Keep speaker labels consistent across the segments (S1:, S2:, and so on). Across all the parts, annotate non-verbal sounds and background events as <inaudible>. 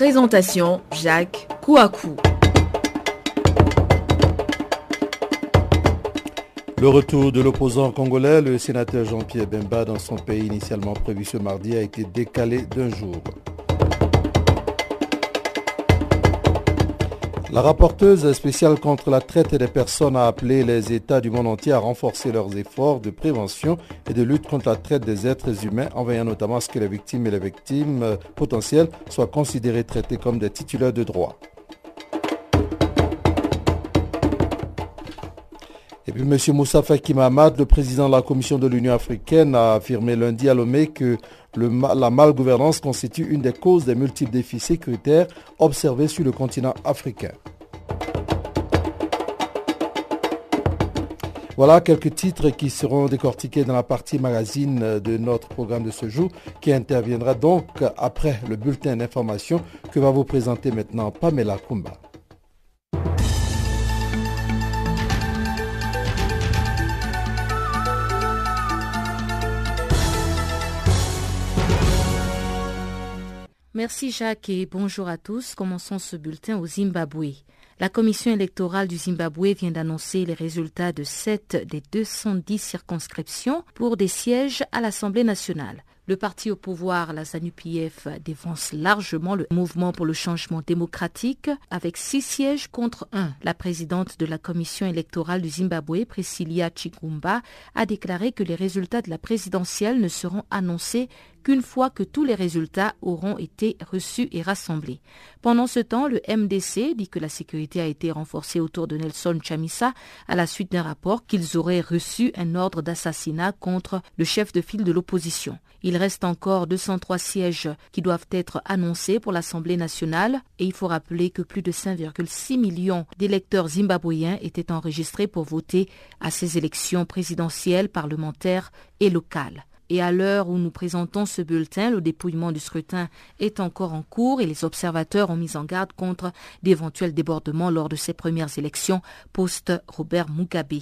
S1: Présentation Jacques Kouakou.
S2: Le retour de l'opposant congolais, le sénateur Jean-Pierre Bemba, dans son pays initialement prévu ce mardi, a été décalé d'un jour. La rapporteuse spéciale contre la traite des personnes a appelé les États du monde entier à renforcer leurs efforts de prévention et de lutte contre la traite des êtres humains, en veillant notamment à ce que les victimes et les victimes potentielles soient considérées traitées comme des titulaires de droits. Et puis M. Moussa Faki Mahamad, le président de la Commission de l'Union africaine, a affirmé lundi à Lomé que la malgouvernance constitue une des causes des multiples défis sécuritaires observés sur le continent africain. Voilà quelques titres qui seront décortiqués dans la partie magazine de notre programme de ce jour, qui interviendra donc après le bulletin d'information que va vous présenter maintenant Pamela Kumba.
S3: Merci Jacques et bonjour à tous. Commençons ce bulletin au Zimbabwe. La commission électorale du Zimbabwe vient d'annoncer les résultats de 7 des 210 circonscriptions pour des sièges à l'Assemblée nationale. Le parti au pouvoir, la ZANU-PF, défense largement le mouvement pour le changement démocratique avec six sièges contre un. La présidente de la commission électorale du Zimbabwe, Priscilla Chigumba, a déclaré que les résultats de la présidentielle ne seront annoncés qu'une fois que tous les résultats auront été reçus et rassemblés. Pendant ce temps, le MDC dit que la sécurité a été renforcée autour de Nelson Chamisa à la suite d'un rapport qu'ils auraient reçu un ordre d'assassinat contre le chef de file de l'opposition. Il reste encore 203 sièges qui doivent être annoncés pour l'Assemblée nationale et il faut rappeler que plus de 5,6 millions d'électeurs zimbabwéens étaient enregistrés pour voter à ces élections présidentielles, parlementaires et locales. Et à l'heure où nous présentons ce bulletin, le dépouillement du scrutin est encore en cours et les observateurs ont mis en garde contre d'éventuels débordements lors de ces premières élections post-Robert Mugabe.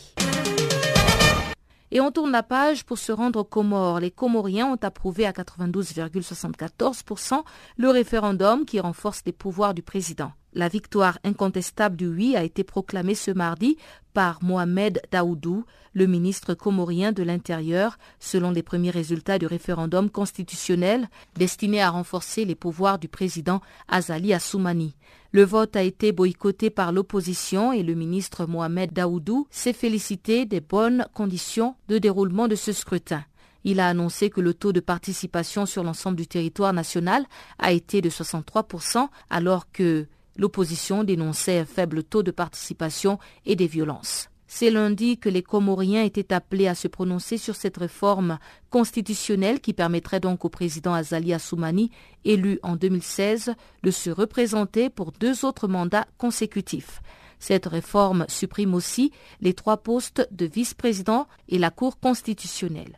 S3: Et on tourne la page pour se rendre aux Comores. Les Comoriens ont approuvé à 92,74% le référendum qui renforce les pouvoirs du président. La victoire incontestable du oui a été proclamée ce mardi par Mohamed Daoudou, le ministre comorien de l'Intérieur, selon les premiers résultats du référendum constitutionnel destiné à renforcer les pouvoirs du président Azali Assoumani. Le vote a été boycotté par l'opposition et le ministre Mohamed Daoudou s'est félicité des bonnes conditions de déroulement de ce scrutin. Il a annoncé que le taux de participation sur l'ensemble du territoire national a été de 63%, alors que L'opposition dénonçait un faible taux de participation et des violences. C'est lundi que les Comoriens étaient appelés à se prononcer sur cette réforme constitutionnelle qui permettrait donc au président Azali Assoumani, élu en 2016, de se représenter pour deux autres mandats consécutifs. Cette réforme supprime aussi les trois postes de vice-président et la Cour constitutionnelle.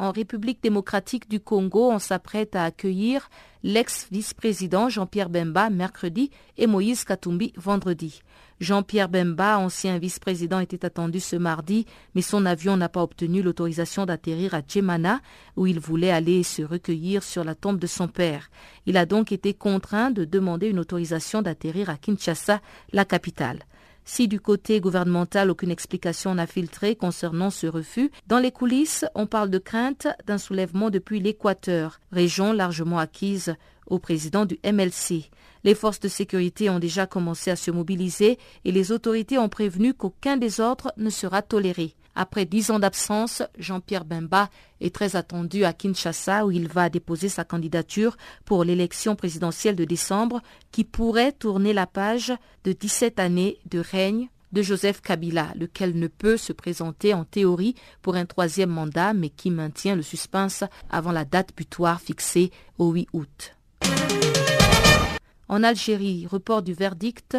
S3: En République démocratique du Congo, on s'apprête à accueillir l'ex-vice-président Jean-Pierre Bemba mercredi et Moïse Katumbi vendredi. Jean-Pierre Bemba, ancien vice-président, était attendu ce mardi, mais son avion n'a pas obtenu l'autorisation d'atterrir à Djemana, où il voulait aller se recueillir sur la tombe de son père. Il a donc été contraint de demander une autorisation d'atterrir à Kinshasa, la capitale. Si du côté gouvernemental aucune explication n'a filtré concernant ce refus, dans les coulisses, on parle de crainte d'un soulèvement depuis l'Équateur, région largement acquise au président du MLC. Les forces de sécurité ont déjà commencé à se mobiliser et les autorités ont prévenu qu'aucun désordre ne sera toléré. Après dix ans d'absence, Jean-Pierre Bemba est très attendu à Kinshasa où il va déposer sa candidature pour l'élection présidentielle de décembre qui pourrait tourner la page de 17 années de règne de Joseph Kabila, lequel ne peut se présenter en théorie pour un troisième mandat, mais qui maintient le suspense avant la date butoir fixée au 8 août. En Algérie, report du verdict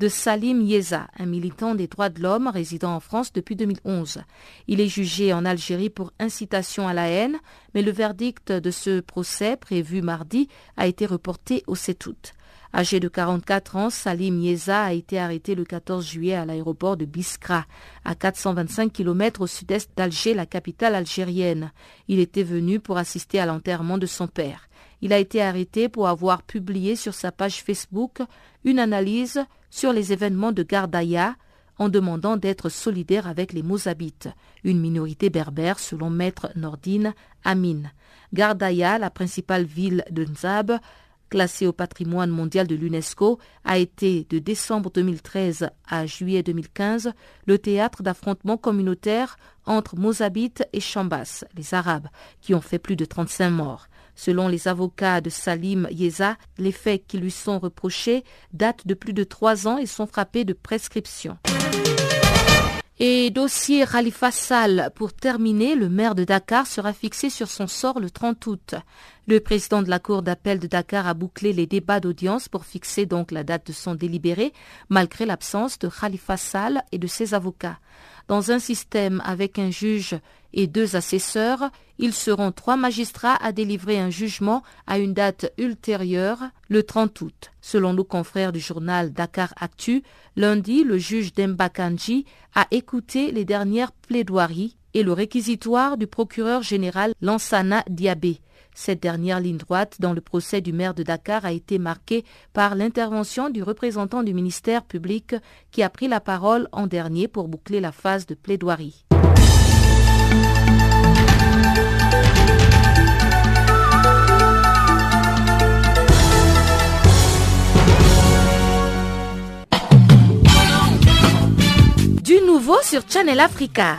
S3: de Salim Yeza, un militant des droits de l'homme résidant en France depuis 2011. Il est jugé en Algérie pour incitation à la haine, mais le verdict de ce procès, prévu mardi, a été reporté au 7 août. Âgé de 44 ans, Salim Yeza a été arrêté le 14 juillet à l'aéroport de Biskra, à 425 km au sud-est d'Alger, la capitale algérienne. Il était venu pour assister à l'enterrement de son père. Il a été arrêté pour avoir publié sur sa page Facebook une analyse sur les événements de Gardaïa en demandant d'être solidaire avec les Mozabites, une minorité berbère selon maître Nordine Amin. Gardaïa, la principale ville de Nzab, classée au patrimoine mondial de l'UNESCO, a été de décembre 2013 à juillet 2015 le théâtre d'affrontements communautaires entre Mozabites et Chambas, les Arabes, qui ont fait plus de 35 morts. Selon les avocats de Salim Yeza, les faits qui lui sont reprochés datent de plus de trois ans et sont frappés de prescription. Et dossier Khalifa Sall, pour terminer, le maire de Dakar sera fixé sur son sort le 30 août. Le président de la Cour d'appel de Dakar a bouclé les débats d'audience pour fixer donc la date de son délibéré, malgré l'absence de Khalifa Sall et de ses avocats. Dans un système avec un juge et deux assesseurs, ils seront trois magistrats à délivrer un jugement à une date ultérieure, le 30 août. Selon nos confrères du journal Dakar Actu, lundi, le juge Demba Kanji a écouté les dernières plaidoiries et le réquisitoire du procureur général Lansana Diabé. Cette dernière ligne droite dans le procès du maire de Dakar a été marquée par l'intervention du représentant du ministère public qui a pris la parole en dernier pour boucler la phase de plaidoirie. Du nouveau sur Channel Africa.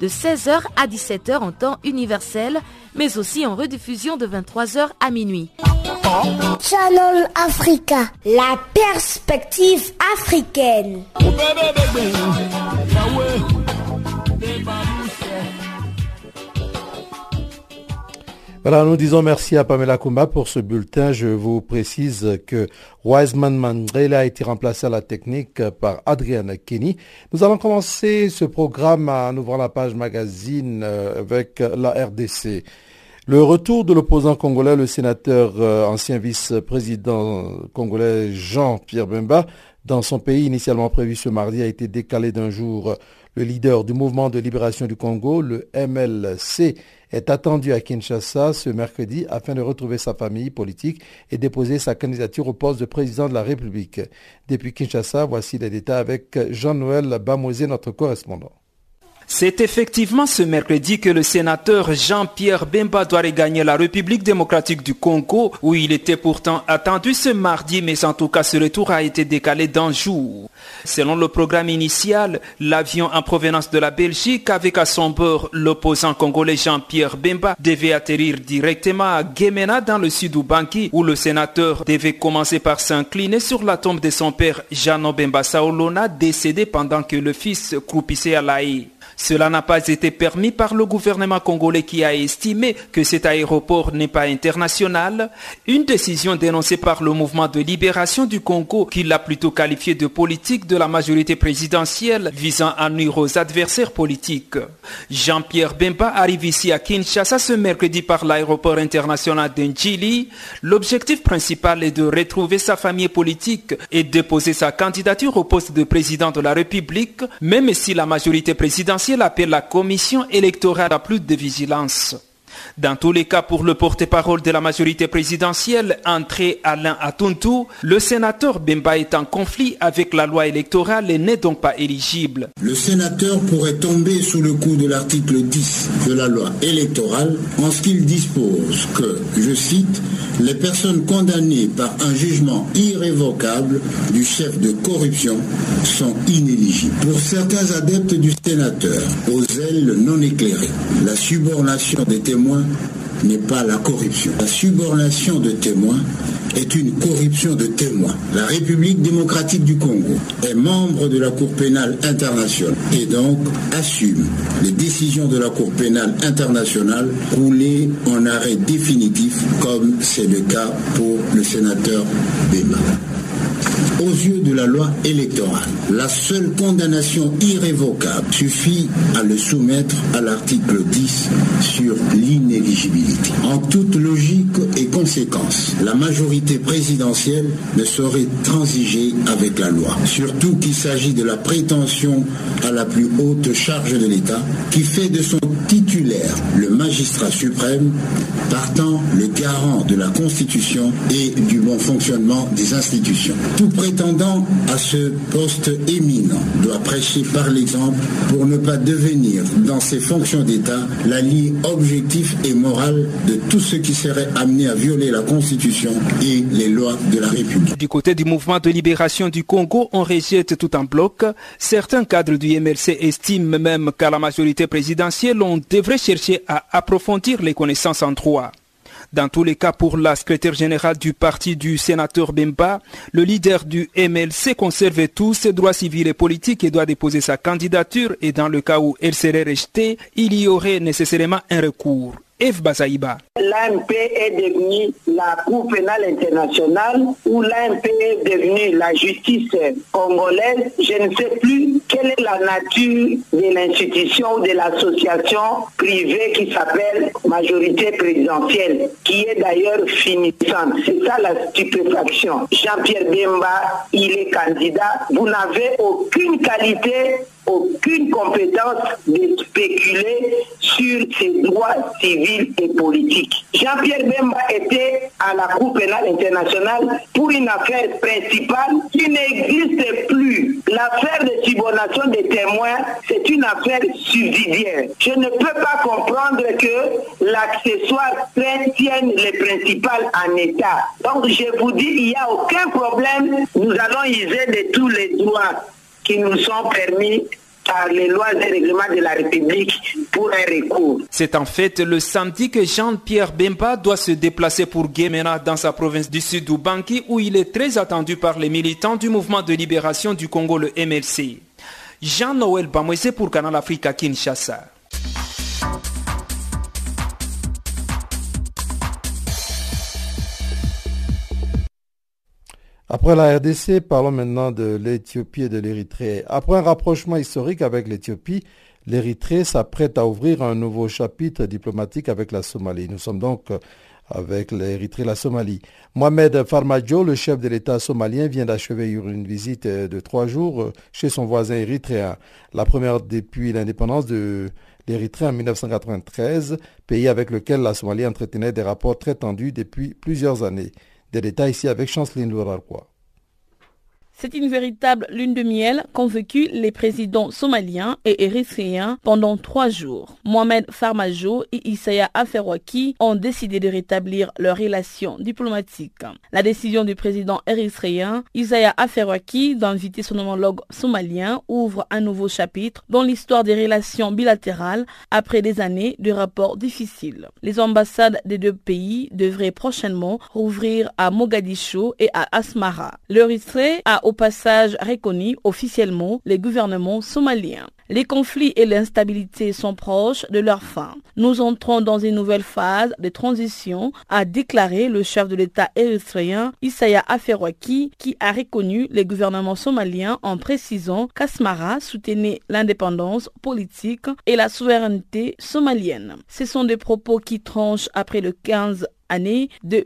S3: de 16h à 17h en temps universel, mais aussi en rediffusion de 23h à minuit.
S4: Channel Africa, la perspective africaine.
S2: Voilà, nous disons merci à Pamela Kumba pour ce bulletin. Je vous précise que Wiseman Mandrela a été remplacé à la technique par Adrienne Kenny. Nous allons commencer ce programme en ouvrant la page magazine euh, avec la RDC. Le retour de l'opposant congolais, le sénateur euh, ancien vice-président congolais Jean-Pierre Bemba, dans son pays initialement prévu ce mardi, a été décalé d'un jour. Le leader du mouvement de libération du Congo, le MLC, est attendu à Kinshasa ce mercredi afin de retrouver sa famille politique et déposer sa candidature au poste de président de la République. Depuis Kinshasa, voici les détails avec Jean-Noël Bamosé, notre correspondant.
S5: C'est effectivement ce mercredi que le sénateur Jean-Pierre Bemba doit regagner la République démocratique du Congo, où il était pourtant attendu ce mardi, mais en tout cas ce retour a été décalé d'un jour. Selon le programme initial, l'avion en provenance de la Belgique avec à son bord l'opposant congolais Jean-Pierre Bemba devait atterrir directement à Gemena dans le sud Ubangi, où le sénateur devait commencer par s'incliner sur la tombe de son père Jano Bemba Saolona, décédé pendant que le fils croupissait à la haie. Cela n'a pas été permis par le gouvernement congolais qui a estimé que cet aéroport n'est pas international, une décision dénoncée par le mouvement de libération du Congo qui l'a plutôt qualifié de politique de la majorité présidentielle visant à nuire aux adversaires politiques. Jean-Pierre Bemba arrive ici à Kinshasa ce mercredi par l'aéroport international d'Njili. L'objectif principal est de retrouver sa famille politique et déposer sa candidature au poste de président de la République, même si la majorité présidentielle appelle la commission électorale à plus de vigilance. Dans tous les cas, pour le porte-parole de la majorité présidentielle, André Alain Atuntu, le sénateur Bemba est en conflit avec la loi électorale et n'est donc pas éligible.
S6: Le sénateur pourrait tomber sous le coup de l'article 10 de la loi électorale en ce qu'il dispose que, je cite, les personnes condamnées par un jugement irrévocable du chef de corruption sont inéligibles. Pour certains adeptes du sénateur, aux ailes non éclairées, la subornation des témoins n'est pas la corruption. La subornation de témoins est une corruption de témoins. La République démocratique du Congo est membre de la Cour pénale internationale et donc assume les décisions de la Cour pénale internationale roulées en arrêt définitif comme c'est le cas pour le sénateur Bema aux yeux de la loi électorale. La seule condamnation irrévocable suffit à le soumettre à l'article 10 sur l'inéligibilité. En toute logique et conséquence, la majorité présidentielle ne saurait transiger avec la loi, surtout qu'il s'agit de la prétention à la plus haute charge de l'État qui fait de son titulaire le magistrat suprême, partant le garant de la Constitution et du bon fonctionnement des institutions. Prétendant à ce poste éminent doit prêcher par l'exemple pour ne pas devenir dans ses fonctions d'État l'allié objectif et moral de tout ce qui serait amené à violer la Constitution et les lois de la République.
S5: Du côté du mouvement de libération du Congo, on rejette tout en bloc. Certains cadres du MLC estiment même qu'à la majorité présidentielle, on devrait chercher à approfondir les connaissances en droit. Dans tous les cas, pour la secrétaire générale du parti du sénateur Bemba, le leader du MLC conserve tous ses droits civils et politiques et doit déposer sa candidature et dans le cas où elle serait rejetée, il y aurait nécessairement un recours.
S7: L'AMP est devenue la Cour pénale internationale ou l'AMP est devenue la justice congolaise. Je ne sais plus quelle est la nature de l'institution ou de l'association privée qui s'appelle majorité présidentielle, qui est d'ailleurs finissante. C'est ça la stupéfaction. Jean-Pierre Bemba, il est candidat. Vous n'avez aucune qualité aucune compétence de spéculer sur ses droits civils et politiques. Jean-Pierre Bemba était à la Cour pénale internationale pour une affaire principale qui n'existe plus. L'affaire de subordination des témoins, c'est une affaire subsidiaire. Je ne peux pas comprendre que l'accessoire tienne les principales en état. Donc je vous dis, il n'y a aucun problème. Nous allons user de tous les droits qui nous sont permis
S5: C'est en fait le samedi que Jean-Pierre Bemba doit se déplacer pour Guémena dans sa province du sud Ubangi où il est très attendu par les militants du mouvement de libération du Congo, le MLC. Jean-Noël Bamwese pour Canal Africa Kinshasa.
S2: Après la RDC, parlons maintenant de l'Éthiopie et de l'Érythrée. Après un rapprochement historique avec l'Éthiopie, l'Érythrée s'apprête à ouvrir un nouveau chapitre diplomatique avec la Somalie. Nous sommes donc avec l'Érythrée et la Somalie. Mohamed Farmajo, le chef de l'État somalien, vient d'achever une visite de trois jours chez son voisin érythréen. La première depuis l'indépendance de l'Érythrée en 1993, pays avec lequel la Somalie entretenait des rapports très tendus depuis plusieurs années. Des détails ici avec Chanceline Lourarquois.
S8: C'est une véritable lune de miel qu'ont vécu les présidents somaliens et érythréens pendant trois jours. Mohamed Farmajo et Isaya Aferwaki ont décidé de rétablir leurs relations diplomatiques. La décision du président érythréen Isaya Aferwaki d'inviter son homologue somalien ouvre un nouveau chapitre dans l'histoire des relations bilatérales après des années de rapports difficiles. Les ambassades des deux pays devraient prochainement rouvrir à Mogadiscio et à Asmara. L'Érythrée a passage reconnu officiellement les gouvernements somaliens. Les conflits et l'instabilité sont proches de leur fin. Nous entrons dans une nouvelle phase de transition, a déclaré le chef de l'État érythréen Isaya Afewerki, qui a reconnu les gouvernements somaliens en précisant qu'Asmara soutenait l'indépendance politique et la souveraineté somalienne. Ce sont des propos qui tranchent après le 15 de.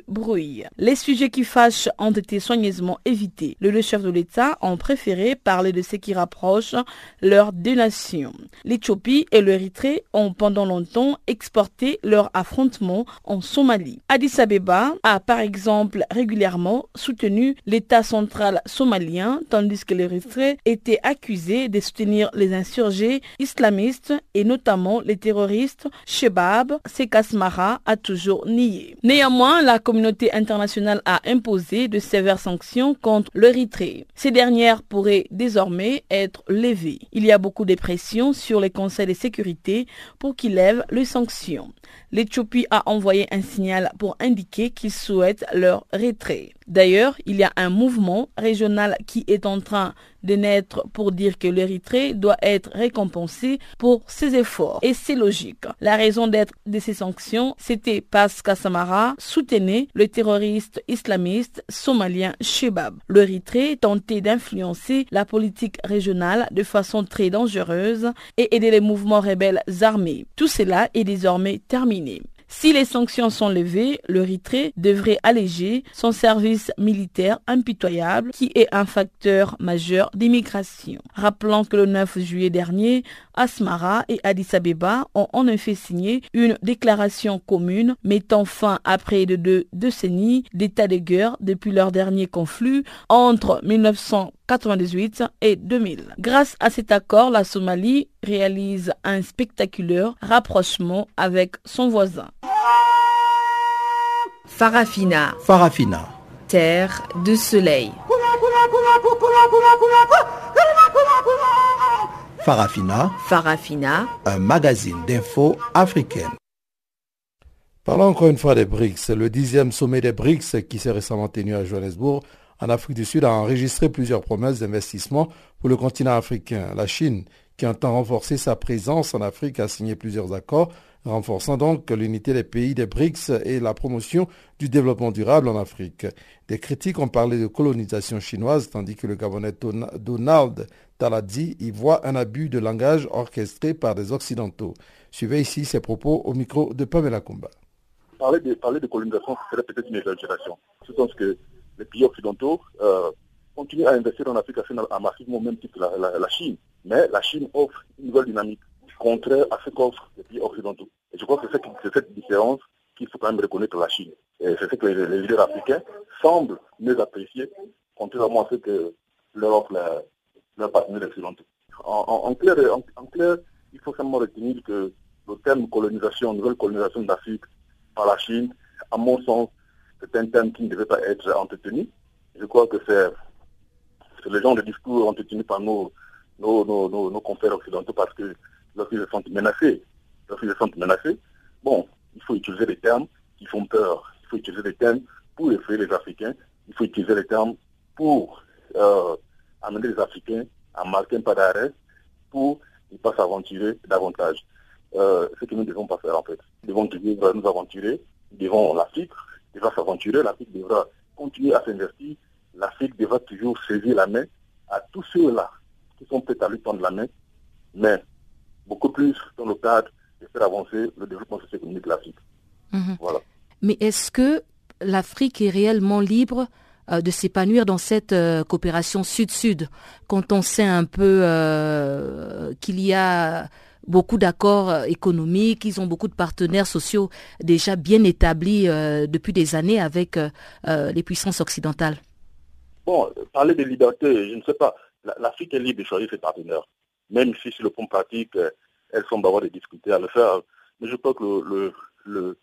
S8: Les sujets qui fâchent ont été soigneusement évités. Le chef de l'État ont préféré parler de ce qui rapproche leurs deux nations. L'Éthiopie et l'Érythrée ont pendant longtemps exporté leur affrontement en Somalie. Addis Abeba a par exemple régulièrement soutenu l'État central somalien tandis que l'Érythrée était accusé de soutenir les insurgés islamistes et notamment les terroristes Shebab. Sekasmara a toujours nié. Néanmoins, la communauté internationale a imposé de sévères sanctions contre l'Érythrée. Ces dernières pourraient désormais être levées. Il y a beaucoup de pression sur les conseils de sécurité pour qu'ils lèvent les sanctions. L'Éthiopie a envoyé un signal pour indiquer qu'ils souhaitent leur retrait. D'ailleurs, il y a un mouvement régional qui est en train de naître pour dire que l'Érythrée doit être récompensée pour ses efforts. Et c'est logique. La raison d'être de ces sanctions, c'était parce qu'Assamara soutenait le terroriste islamiste somalien Shebab. L'Érythrée tentait d'influencer la politique régionale de façon très dangereuse et aider les mouvements rebelles armés. Tout cela est désormais terminé. Si les sanctions sont levées, l'Érythrée devrait alléger son service militaire impitoyable qui est un facteur majeur d'immigration. Rappelons que le 9 juillet dernier, Asmara et Addis Abeba ont en effet signé une déclaration commune mettant fin à près de deux décennies d'état de guerre depuis leur dernier conflit entre 1998 et 2000. Grâce à cet accord, la Somalie réalise un spectaculaire rapprochement avec son voisin.
S1: Farafina.
S2: Farafina.
S1: Terre de soleil.
S2: Farafina.
S1: Farafina.
S2: Un magazine d'infos africaine. Parlons encore une fois des BRICS. Le dixième sommet des BRICS qui s'est récemment tenu à Johannesburg en Afrique du Sud a enregistré plusieurs promesses d'investissement pour le continent africain. La Chine, qui entend renforcer sa présence en Afrique, a signé plusieurs accords renforçant donc l'unité des pays des BRICS et la promotion du développement durable en Afrique. Des critiques ont parlé de colonisation chinoise, tandis que le Gabonais Donald Taladzi y voit un abus de langage orchestré par des Occidentaux. Suivez ici ses propos au micro de Pamela Kumba.
S9: Parler de, parler de colonisation, serait peut-être une exagération. Je pense que les pays occidentaux euh, continuent à investir en Afrique à massivement même titre la, la Chine. Mais la Chine offre une nouvelle dynamique contraire à ce qu'offrent les pays occidentaux. Et je crois que c'est cette différence qu'il faut quand même reconnaître la Chine. Et c'est ce que les, leaders africains semblent mieux apprécier, contrairement à ce que leur offre leurs occidentaux. En, clair, en, clair, il faut simplement retenir que le terme colonisation, nouvelle colonisation d'Afrique par la Chine, à mon sens, c'est un terme qui ne devait pas être entretenu. Je crois que c'est le genre de discours entretenu par nos, nos, nos, nos confrères occidentaux parce que lorsqu'ils se sentent menacés, lorsqu'ils se sentent menacés, bon, il faut utiliser des termes qui font peur. Il faut utiliser des termes pour effrayer les Africains. Il faut utiliser des termes pour euh, amener les Africains à marquer un pas d'arrêt pour ne pas s'aventurer davantage. Euh, ce que nous devons pas faire en fait. Nous devons nous aventurer, devant l'Afrique devra s'aventurer, l'Afrique devra continuer à s'investir, l'Afrique devra toujours saisir la main à tous ceux-là qui sont prêts à lui tendre la main, mais beaucoup plus dans le cadre de faire avancer le développement socio-économique de l'Afrique.
S3: Mhm. Voilà. Mais est-ce que l'Afrique est réellement libre euh, de s'épanouir dans cette euh, coopération sud-sud quand on sait un peu euh, qu'il y a beaucoup d'accords économiques, ils ont beaucoup de partenaires sociaux déjà bien établis depuis des années avec les puissances occidentales
S9: Bon, parler de liberté, je ne sais pas. L'Afrique est libre de choisir ses partenaires même si sur le plan pratique, euh, elles semblent avoir des difficultés à le faire. Mais je crois que le, le,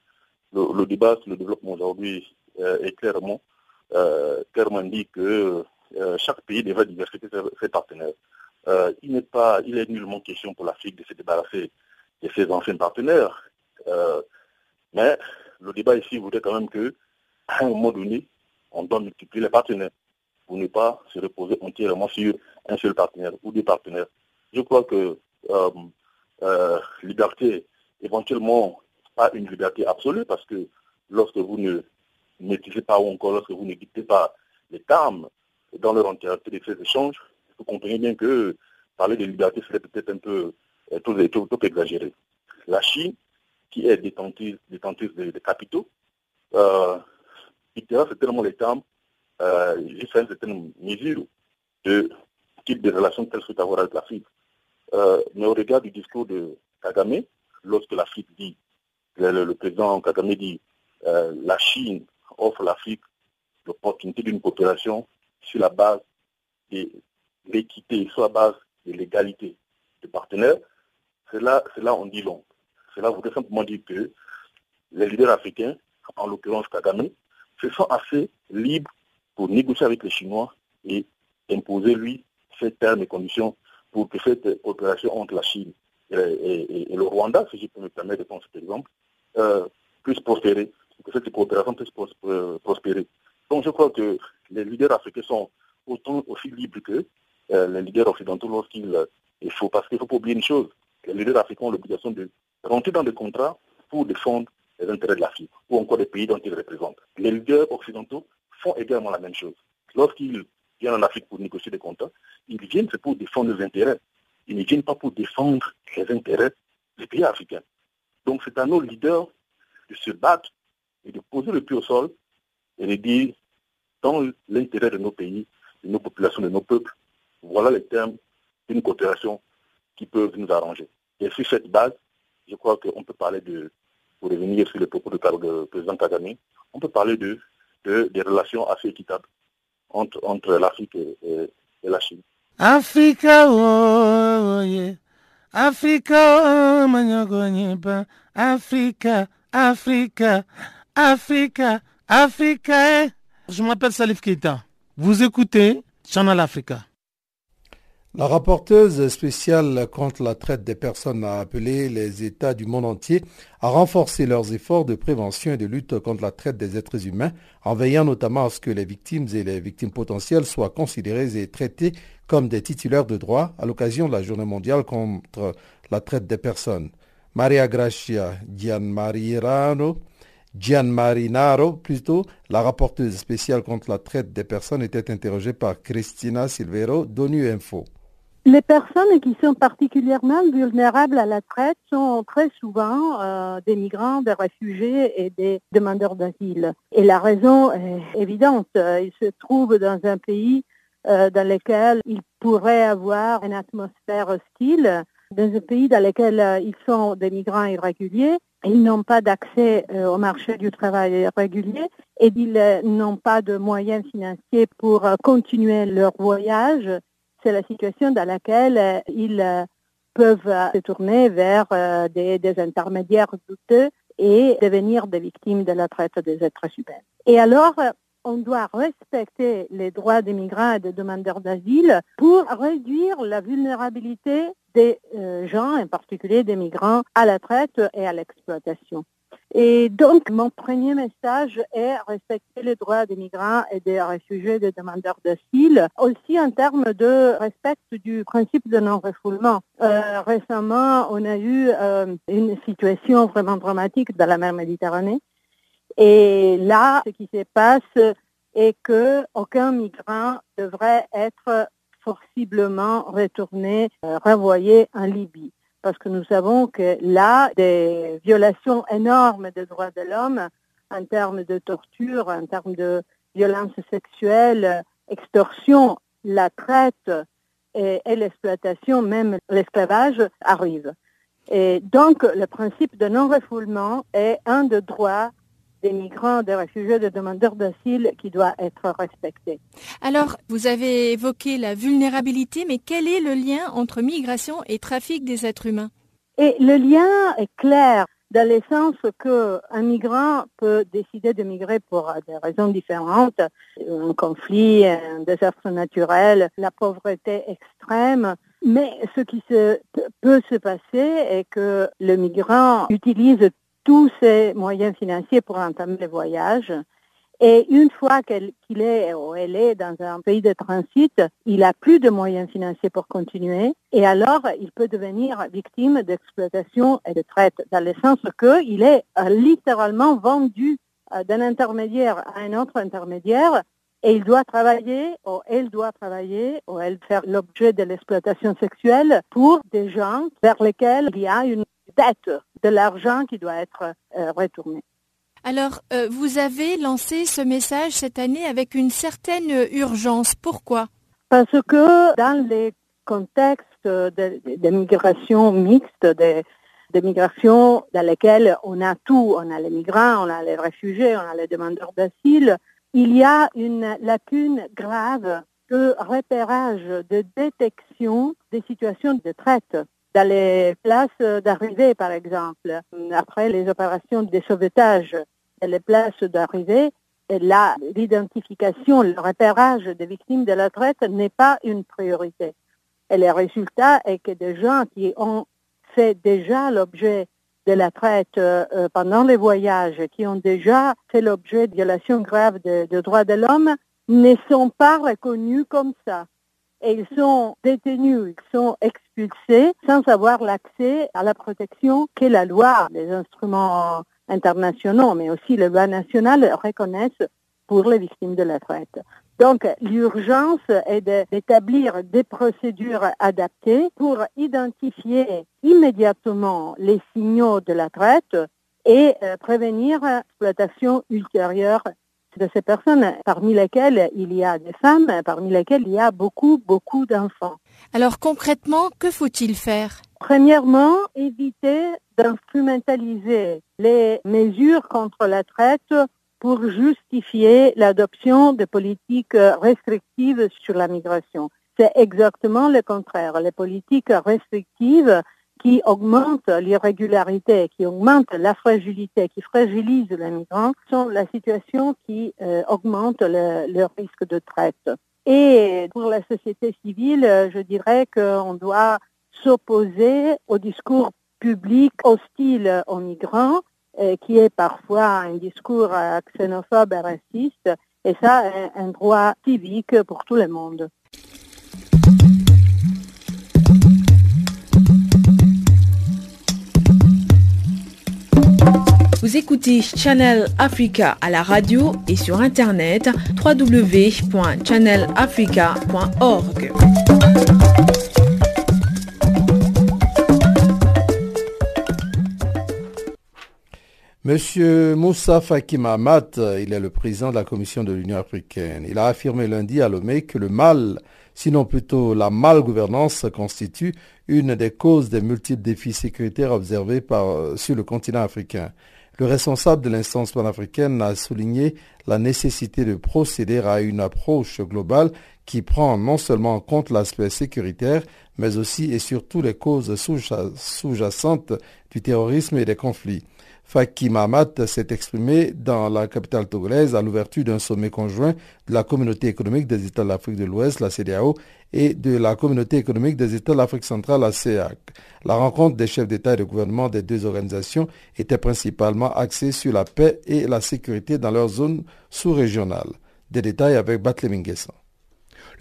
S9: le, débat sur le développement aujourd'hui euh, est clairement, euh, clairement dit que chaque pays devrait diversifier ses, partenaires. Il n'est pas, il est nullement question pour l'Afrique de se débarrasser de ses anciens partenaires. mais le débat ici voudrait quand même que, à un moment donné, on doit multiplier les partenaires pour ne pas se reposer entièrement sur un seul partenaire ou deux partenaires. Je crois que euh, euh, liberté, éventuellement, pas une liberté absolue, parce que lorsque vous ne maîtrisez pas ou encore lorsque vous ne dictez pas les termes dans leur entièreté de ces échanges, vous comprenez bien que parler de liberté serait peut-être un peu euh, exagéré. La Chine, qui est détentrice, de, capitaux, euh, c'est tellement les termes, euh, jusqu'à une certaine mesure de type de relation qu'elle souhaite avoir avec l'Afrique. Euh, mais au regard du discours de Kagame, lorsque l'Afrique dit, le, président Kagame dit, euh, la Chine offre l'Afrique l'opportunité d'une coopération sur la base de l'équité, sur la base de l'égalité de partenaires, cela, cela on dit long. Cela voudrait simplement dire que les leaders africains, en l'occurrence Kagame, se sont assez libres pour négocier avec les Chinois et imposer, lui, ces termes et conditions pour que cette coopération entre la Chine et, le Rwanda, si je peux me permettre de prendre cet exemple, euh, puisse prospérer, que cette coopération puisse euh, prospérer. Donc je crois que les leaders africains sont autant aussi libres que euh, les leaders occidentaux lorsqu'il faut, parce qu'il ne faut pas oublier une chose, les leaders africains ont l'obligation de rentrer dans des contrats pour défendre les intérêts de l'Afrique ou encore des pays dont ils représentent. Les leaders occidentaux font également la même chose. Lorsqu'ils viennent en Afrique pour négocier des contrats, ils viennent pour défendre leurs intérêts. Ils ne viennent pas pour défendre les intérêts des pays africains. Donc c'est à nos leaders de se battre et de poser le pied au sol et de dire, dans l'intérêt de nos pays, de nos populations, de nos peuples, voilà les termes d'une coopération qui peuvent nous arranger. Et sur cette base, je crois qu'on peut parler de, pour revenir sur les propos du président Kagame, on peut parler de, des relations assez équitables entre, entre l'Afrique et, la Chine.
S10: Africa, oh, oh yeah. Africa, oh, Africa, Africa, Africa, Africa. Eh. Je m'appelle Salif Keita. Vous écoutez Channel Africa.
S2: La rapporteuse spéciale contre la traite des personnes a appelé les États du monde entier à renforcer leurs efforts de prévention et de lutte contre la traite des êtres humains, en veillant notamment à ce que les victimes et les victimes potentielles soient considérées et traitées comme des titulaires de droits à l'occasion de la Journée mondiale contre la traite des personnes. Maria Gracia Gianmarinaro, plutôt, la rapporteuse spéciale contre la traite des personnes, était interrogée par Cristina Silvero d'ONU Info.
S11: Les personnes qui sont particulièrement vulnérables à la traite sont très souvent euh, des migrants, des réfugiés et des demandeurs d'asile. Et la raison est évidente. Ils se trouvent dans un pays euh, dans lequel ils pourraient avoir une atmosphère hostile, dans un pays dans lequel euh, ils sont des migrants irréguliers. Ils n'ont pas d'accès au marché du travail régulier et ils n'ont pas de moyens financiers pour continuer leur voyage c'est la situation dans laquelle euh, ils euh, peuvent euh, se tourner vers des, intermédiaires douteux et devenir des victimes de la traite des êtres humains. Et alors, on doit respecter les droits des migrants et des demandeurs d'asile pour réduire la vulnérabilité des gens, en particulier des migrants, à la traite et à l'exploitation. Et donc, mon premier message est respecter les droits des migrants et des réfugiés, des demandeurs d'asile, aussi en termes de respect du principe de non-refoulement. Euh, récemment, on a eu euh, une situation vraiment dramatique dans la mer Méditerranée. Et là, ce qui se passe est qu'aucun migrant devrait être forciblement retourné, euh, renvoyé en Libye parce que nous savons que là, des violations énormes des droits de l'homme en termes de torture, en termes de violence sexuelle, extorsion, la traite et, et l'exploitation, même l'esclavage, arrivent. Et donc, le principe de non-refoulement est un des droits des migrants, des réfugiés, des demandeurs d'asile qui doit être respecté.
S12: Alors, vous avez évoqué la vulnérabilité, mais quel est le lien entre migration et trafic des êtres humains?
S11: Et le lien est clair dans le sens qu'un migrant peut décider de migrer pour des raisons différentes, un conflit, un désastre naturel, la pauvreté extrême. Mais ce qui peut se passer est que le migrant utilise tous ses moyens financiers pour entamer le voyage. Et une fois qu'il est ou elle est dans un pays de transit, il n'a plus de moyens financiers pour continuer. Et alors, il peut devenir victime d'exploitation et de traite, dans le sens qu'il est euh, littéralement vendu euh, d'un intermédiaire à un autre intermédiaire et il doit travailler, ou elle doit travailler, ou elle faire l'objet de l'exploitation sexuelle pour des gens vers lesquels il y a une dette de l'argent qui doit être euh, retourné.
S12: Alors, euh, vous avez lancé ce message cette année avec une certaine urgence. Pourquoi?
S11: Parce que dans les contextes de, de migration mixte, de, de migration dans lesquelles on a tout, on a les migrants, on a les réfugiés, on a les demandeurs d'asile, il y a une lacune grave de repérage, de détection des situations de traite dans les places d'arrivée, par exemple. Après les opérations de sauvetage les places d'arrivée, l'identification, le repérage des victimes de la traite n'est pas une priorité. Et le résultat est que des gens qui ont fait déjà l'objet de la traite euh, pendant les voyages, qui ont déjà fait l'objet de violations graves de, de droits de l'homme, ne sont pas reconnus comme ça. Et ils sont détenus, ils sont expulsés sans avoir l'accès à la protection que la loi, les instruments internationaux, mais aussi les lois nationales reconnaissent pour les victimes de la traite. Donc, l'urgence est d'établir des procédures adaptées pour identifier immédiatement les signaux de la traite et euh, prévenir l'exploitation ultérieure de ces personnes, parmi lesquelles il y a des femmes, parmi lesquelles il y a beaucoup, beaucoup d'enfants.
S12: Alors concrètement, que faut-il faire?
S11: Premièrement, éviter d'instrumentaliser les mesures contre la traite pour justifier l'adoption de politiques restrictives sur la migration. C'est exactement le contraire. Les politiques restrictives qui augmentent l'irrégularité, qui augmentent la fragilité, qui fragilisent les migrants, sont la situation qui euh, augmente le, risque de traite. Et pour la société civile, je dirais qu'on doit s'opposer au discours public hostile aux migrants, euh, qui est parfois un discours euh, xénophobe et raciste, et ça, un droit civique pour tout le monde.
S1: Vous écoutez Channel Africa à la radio et sur internet www.channelafrica.org.
S2: Monsieur Moussa Faki Mahamat, il est le président de la Commission de l'Union africaine. Il a affirmé lundi à Lomé que le mal, sinon plutôt la malgouvernance, constitue une des causes des multiples défis sécuritaires observés sur le continent africain. Le responsable de l'instance panafricaine a souligné la nécessité de procéder à une approche globale qui prend non seulement en compte l'aspect sécuritaire, mais aussi et surtout les causes sous-jacentes du terrorisme et des conflits. Faki Mahamat s'est exprimé dans la capitale togolaise à l'ouverture d'un sommet conjoint de la communauté économique des États de l'Afrique de l'Ouest, la CDAO, et de la communauté économique des États de l'Afrique centrale, la CEAC. La rencontre des chefs d'État et de gouvernement des deux organisations était principalement axée sur la paix et la sécurité dans leur zone sous-régionale. Des détails avec Batley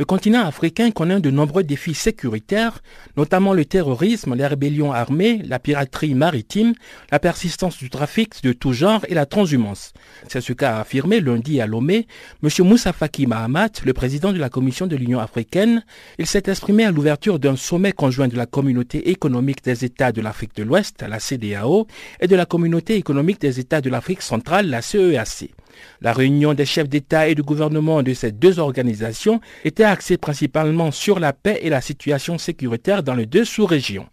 S13: le continent africain connaît de nombreux défis sécuritaires, notamment le terrorisme, les rébellions armées, la piraterie maritime, la persistance du trafic de tout genre et la transhumance. C'est ce qu'a affirmé lundi à Lomé M. Moussa Faki Mahamat, le président de la Commission de l'Union africaine. Il s'est exprimé à l'ouverture d'un sommet conjoint de la Communauté économique des États de l'Afrique de l'Ouest, la CDAO, et de la Communauté économique des États de l'Afrique centrale, la CEAC. La réunion des chefs d'État et de gouvernement de ces deux organisations était axée principalement sur la paix et la situation sécuritaire dans les deux sous-régions.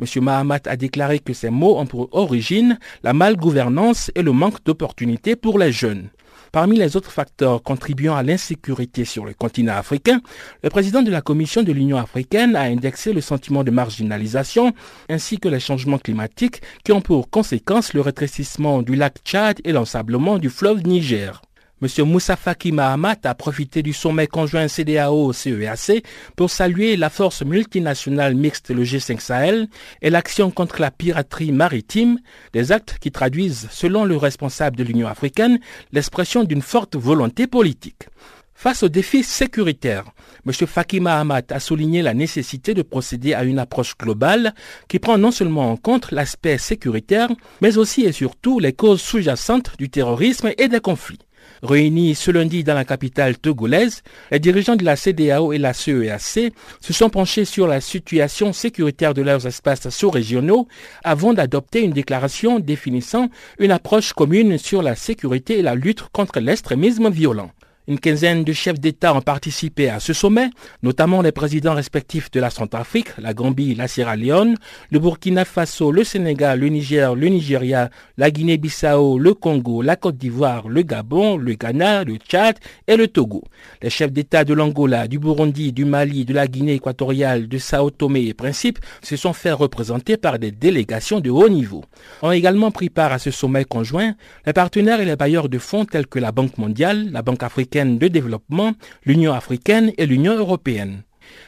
S13: M. Mahamat a déclaré que ces mots ont pour origine la malgouvernance et le manque d'opportunités pour les jeunes. Parmi les autres facteurs contribuant à l'insécurité sur le continent africain, le président de la Commission de l'Union africaine a indexé le sentiment de marginalisation ainsi que les changements climatiques qui ont pour conséquence le rétrécissement du lac Tchad et l'ensablement du fleuve Niger. M. Moussa Faki Mahamat a profité du sommet conjoint CDAO-CEAC pour saluer la force multinationale mixte le G5 Sahel et l'action contre la piraterie maritime, des actes qui traduisent, selon le responsable de l'Union africaine, l'expression d'une forte volonté politique. Face aux défis sécuritaires, M. Faki Mahamat a souligné la nécessité de procéder à une approche globale qui prend non seulement en compte l'aspect sécuritaire, mais aussi et surtout les causes sous-jacentes du terrorisme et des conflits. Réunis ce lundi dans la capitale togolaise, les dirigeants de la CDAO et la CEAC se sont penchés sur la situation sécuritaire de leurs espaces sous-régionaux avant d'adopter une déclaration définissant une approche commune sur la sécurité et la lutte contre l'extrémisme violent. Une quinzaine de chefs d'État ont participé à ce sommet, notamment les présidents respectifs de la Centrafrique, la Gambie, la Sierra Leone, le Burkina Faso, le Sénégal, le Niger, le Nigeria, la Guinée-Bissau, le Congo, la Côte d'Ivoire, le Gabon, le Ghana, le Tchad et le Togo. Les chefs d'État de l'Angola, du Burundi, du Mali, de la Guinée équatoriale, de Sao Tomé et Principe se sont fait représenter par des délégations de haut niveau. Ont également pris part à ce sommet conjoint les partenaires et les bailleurs de fonds tels que la Banque mondiale, la Banque africaine, de développement, l'Union africaine et l'Union européenne.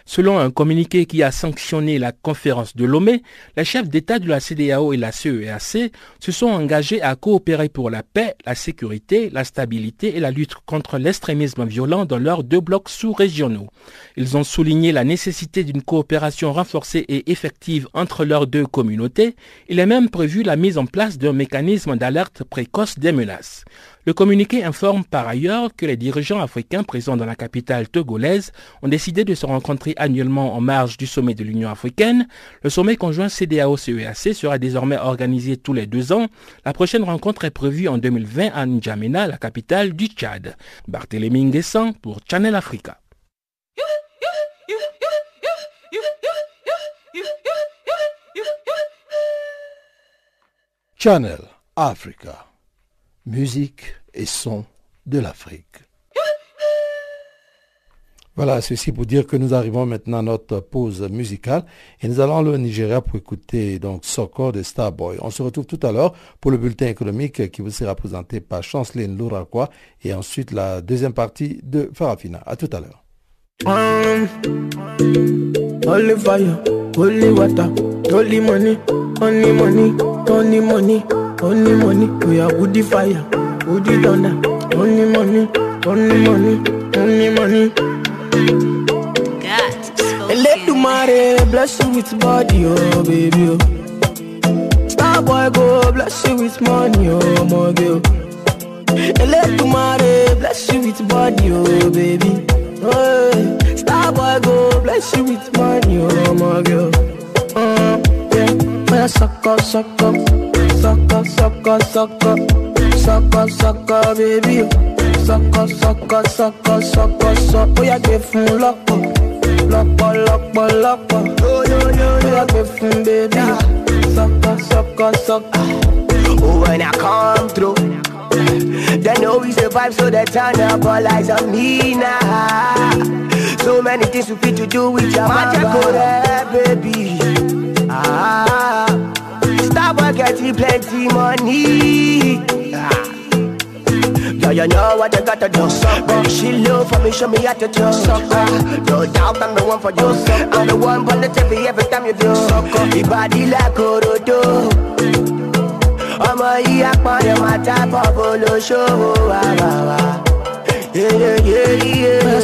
S13: Selon un communiqué qui a sanctionné la conférence de Lomé, les chefs d'État de la CDAO et la CEAC se sont engagés à coopérer pour la paix, la sécurité, la stabilité et la lutte contre l'extrémisme violent dans leurs deux blocs sous-régionaux. Ils ont souligné la nécessité d'une coopération renforcée et effective entre leurs deux communautés. Il est même prévu la mise en place d'un mécanisme d'alerte précoce des menaces. Le communiqué informe par ailleurs que les dirigeants africains présents dans la capitale togolaise ont décidé de se rencontrer annuellement en marge du sommet de l'Union africaine. Le sommet conjoint CDAO-CEAC sera désormais organisé tous les deux ans. La prochaine rencontre est prévue en 2020 à N'Djamena, la capitale du Tchad. Barthélémy Nguessan pour Channel Africa.
S2: Channel Africa. Musique et son de l'Afrique. Voilà, ceci pour dire que nous arrivons maintenant à notre pause musicale et nous allons au Nigeria pour écouter donc Soko de Starboy. On se retrouve tout à l'heure pour le bulletin économique qui vous sera présenté par Chanceline Lourakwa et ensuite la deuxième partie de Farafina. À tout à l'heure.
S14: Fire, holy water, holy money, only money, only money, only money. We are woody fire, woody thunder, only money, only money, only money. Let the mare bless you with body, oh baby. Oh. Star boy go bless you with money, oh my girl. Let the mare bless you with body, oh baby. Oh, star boy go bless you with money, oh my girl. Uh, yeah, man, suck up, suck up, sucker, sucker, sucker, sucker, sucker, baby. Sucker, sucker, sucker, sucker, sucker. Bóyá gbé fún lọ́pọ̀, lọ́pọ̀, lọ́pọ̀, oh. Bóyá give fún baby. Sucker, sucker, sucker.
S15: Oh, when I come through. They know we survive, so they turn up all eyes on me now. So many things we fit to do with your mama, oh, baby. Ah. Starboy getting plenty money ah. Girl, you know what you gotta do. Sucker. She love for me, show me how to do. Sucker. No doubt I'm the one for you. I'm the one for the TV every time you do. Sucker. Your body like Orodo. ọmọ yìí apọ̀nrẹ̀ máa tábọ̀ bolóṣòwò àwàwà.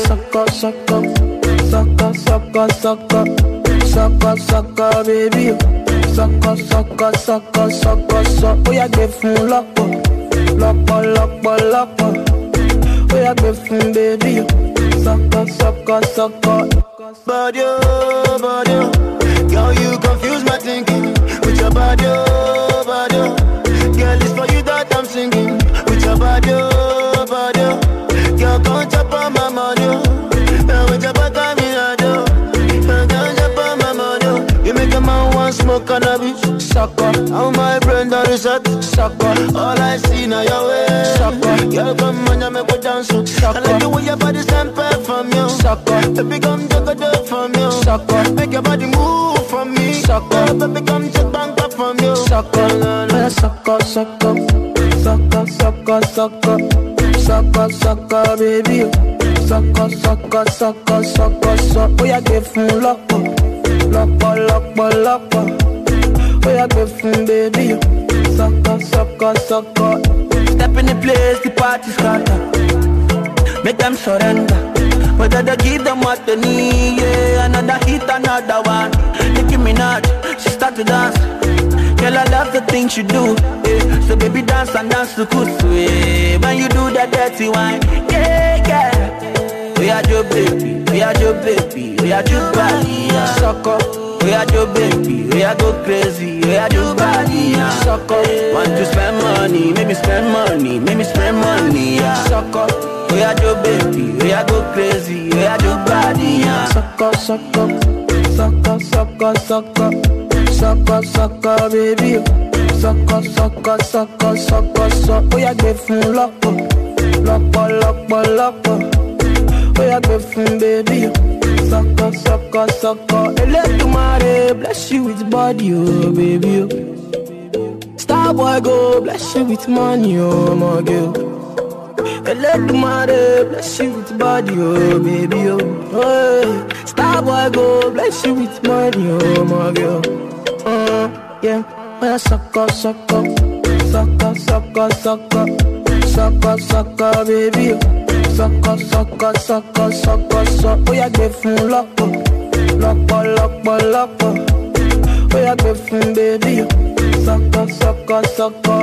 S14: Sọ́kọ̀ sọ́kọ̀ sọ́kọ̀ sọ́kọ̀ sọ́kọ̀ sọ́kọ̀ sọ́kọ̀ bébí sọ́kọ̀ sọ́kọ̀ sọ́kọ̀ sọ́kọ̀ sọ́ ó yá gbé fún lọ́pọ̀ lọ́pọ̀ lọ́pọ̀ lọ́pọ̀ ó yá gbé fún bébí sọ́kọ̀ sọ́kọ̀ sọ́kọ̀.
S15: Body, oh, body, oh. girl, you confuse my thinking with your body, oh, body. oh. Smoke cannabis,
S14: sucker.
S15: How my brain done reset,
S14: sucker.
S15: All I see now your way,
S14: sucker.
S15: Girl, come on, you make me dance, sucker. I like the way your body semper from you,
S14: sucker.
S15: Baby, come take a dip from you,
S14: sucker.
S15: Make your body move from me,
S14: sucker.
S15: Baby, come take bang up from you,
S14: sucker. Sucker, sucker, sucker, sucker, sucker, sucker, sucker, baby. Sucker, sucker, sucker, sucker, sucker. Oh, yeah, give him lọ́pọ̀, lọ́pọ̀, lọ́pọ̀, lọ́pọ̀. Oh, yeah, give him baby. Sucker, sucker, sucker.
S15: Step in the place, the party scatter. Make them surrender. but Whether they give them what they need, yeah. Another hit, another one. Nicki Minaj, she start to dance. Girl, I love
S14: love the things you do. Yeah. So baby, dance and dance to kusu. Yeah. When you do that dirty wine, yeah, yeah. We are your baby, we are your baby, we are your body. Suck. We are your baby, we are go crazy, we are your body. Suck. Want to spend money, make me spend money, make me spend money. Suck. We are your baby, we are go crazy, we are your body. Suck up, suck up, suck up, suck baby. Suck up, suck up, suck up, suck up, suck up. We are from lock up, lock up, lock. Oh, you're good friend, baby. Sucker, sucker, sucker. Hey, let you marry. Bless you with body, oh, baby. Oh. Star boy, go. Bless you with money, oh, my girl. Hey, let you marry. Bless you with body, oh, baby. Oh. Star boy, go. Bless you with money, oh, my girl. Uh, yeah. Oh, yeah, sucker, sucker. Sucker, sucker, sucker. Sucker, sucker, baby. Oh sọkọ sọkọ sọkọ sọkọ sọ. Ó yá gbé fún lọ́pọ̀ lọ́pọ̀ lọ́pọ̀ lọ́pọ̀. Ó yá gbé fún bébí. O sọkọ. Sọkọ
S8: sọkọ.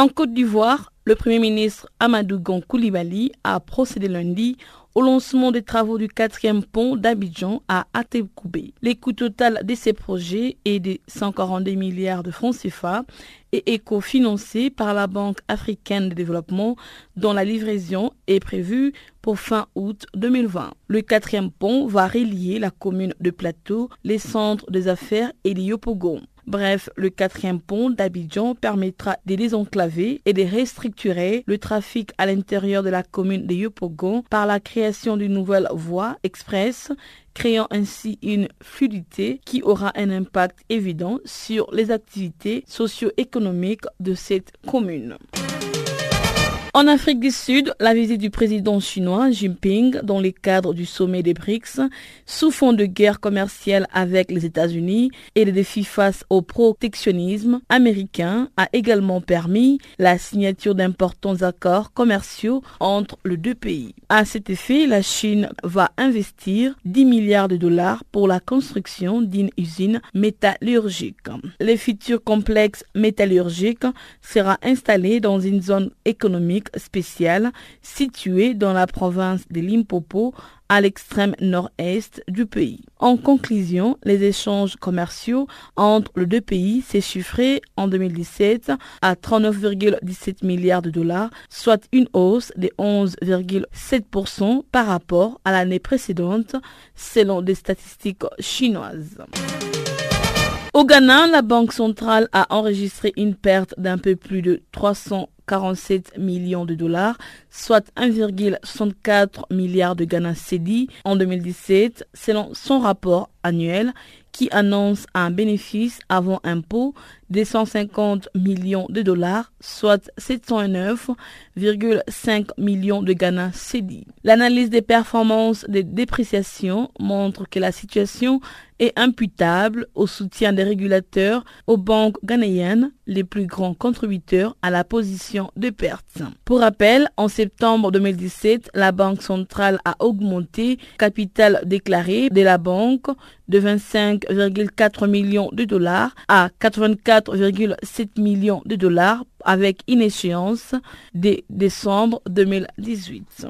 S8: En Côte d'Ivoire, le Premier ministre Amadou Gon Koulibaly a procédé lundi au lancement des travaux du quatrième pont d'Abidjan à Atekoubé. Les coûts total de ces projets est de 142 milliards de francs CFA et éco-financé par la Banque africaine de développement dont la livraison est prévue pour fin août 2020. Le quatrième pont va relier la commune de Plateau, les centres des affaires et l'Iopogon. Bref, le quatrième pont d'Abidjan permettra de désenclaver et de restructurer le trafic à l'intérieur de la commune de Yopogon par la création d'une nouvelle voie express créant ainsi une fluidité qui aura un impact évident sur les activités socio-économiques de cette commune. En Afrique du Sud, la visite du président chinois Jinping dans le cadre du sommet des BRICS, sous fond de guerre commerciale avec les États-Unis et les défis face au protectionnisme américain, a également permis la signature d'importants accords commerciaux entre les deux pays. À cet effet, la Chine va investir 10 milliards de dollars pour la construction d'une usine métallurgique. Le futur complexe métallurgique sera installé dans une zone économique spéciale située dans la province de Limpopo à l'extrême nord-est du pays. En conclusion, les échanges commerciaux entre les deux pays s'est chiffré en 2017 à 39,17 milliards de dollars, soit une hausse de 11,7% par rapport à l'année précédente selon des statistiques chinoises. Au Ghana, la Banque centrale a enregistré une perte d'un peu plus de 347 millions de dollars, soit 1,64 milliard de Ghana CEDI en 2017, selon son rapport annuel qui annonce un bénéfice avant impôt de 150 millions de dollars, soit 709,5 millions de Ghana CEDI. L'analyse des performances de dépréciation montre que la situation est imputable au soutien des régulateurs aux banques ghanéennes, les plus grands contributeurs à la position de perte. Pour rappel, en septembre 2017, la Banque centrale a augmenté le capital déclaré de la banque de 25,4 millions de dollars à 84,7 millions de dollars avec une échéance de décembre 2018.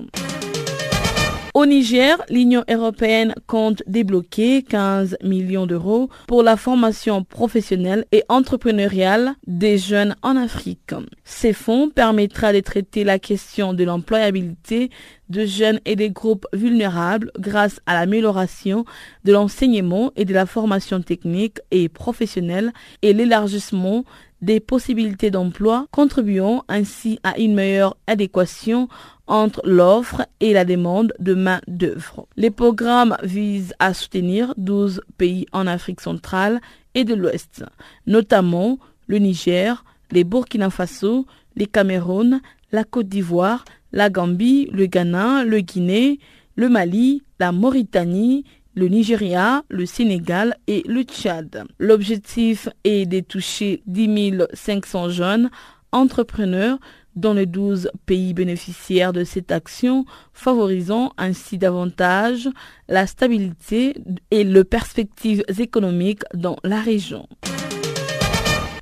S8: Au Niger, l'Union européenne compte débloquer 15 millions d'euros pour la formation professionnelle et entrepreneuriale des jeunes en Afrique. Ces fonds permettra de traiter la question de l'employabilité de jeunes et des groupes vulnérables grâce à l'amélioration de l'enseignement et de la formation technique et professionnelle et l'élargissement des possibilités d'emploi, contribuant ainsi à une meilleure adéquation entre l'offre et la demande de main-d'œuvre. Les programmes visent à soutenir 12 pays en Afrique centrale et de l'Ouest, notamment le Niger, les Burkina Faso, les Cameroun, la Côte d'Ivoire, la Gambie, le Ghana, le Guinée, le Mali, la Mauritanie, le Nigeria, le Sénégal et le Tchad. L'objectif est de toucher 10 500 jeunes entrepreneurs dans les 12 pays bénéficiaires de cette action, favorisant ainsi davantage la stabilité et les perspectives économiques dans la région.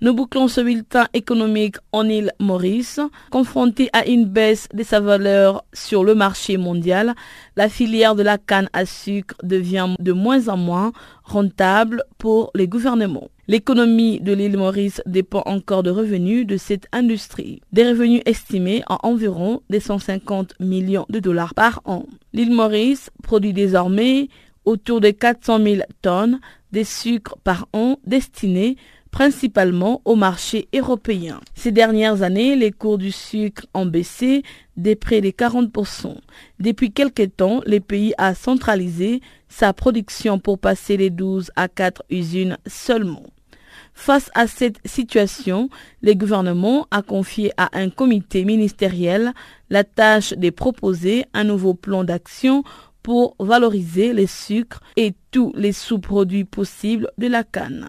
S8: Nous bouclons ce bulletin économique en île Maurice. Confronté à une baisse de sa valeur sur le marché mondial, la filière de la canne à sucre devient de moins en moins rentable pour les gouvernements. L'économie de l'île Maurice dépend encore de revenus de cette industrie, des revenus estimés à environ 150 millions de dollars par an. L'île Maurice produit désormais autour de 400 000 tonnes de sucre par an destinés principalement au marché européen. Ces dernières années, les cours du sucre ont baissé de près de 40%. Depuis quelques temps, le pays a centralisé sa production pour passer les 12 à 4 usines seulement. Face à cette situation, le gouvernement a confié à un comité ministériel la tâche de proposer un nouveau plan d'action pour valoriser les sucres et tous les sous-produits possibles de la canne.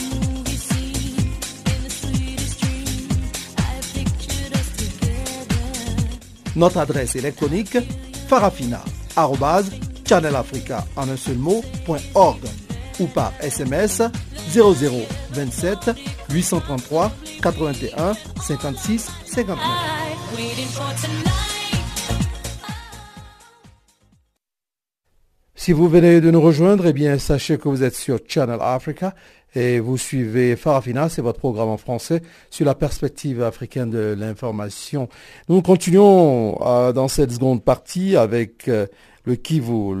S2: Notre adresse électronique farafina.channelafrica ou par SMS 0027 833 81 56 59. Si vous venez de nous rejoindre, eh bien, sachez que vous êtes sur Channel Africa et vous suivez Farafina, c'est votre programme en français sur la perspective africaine de l'information. Nous continuons euh, dans cette seconde partie avec euh, le Kivu,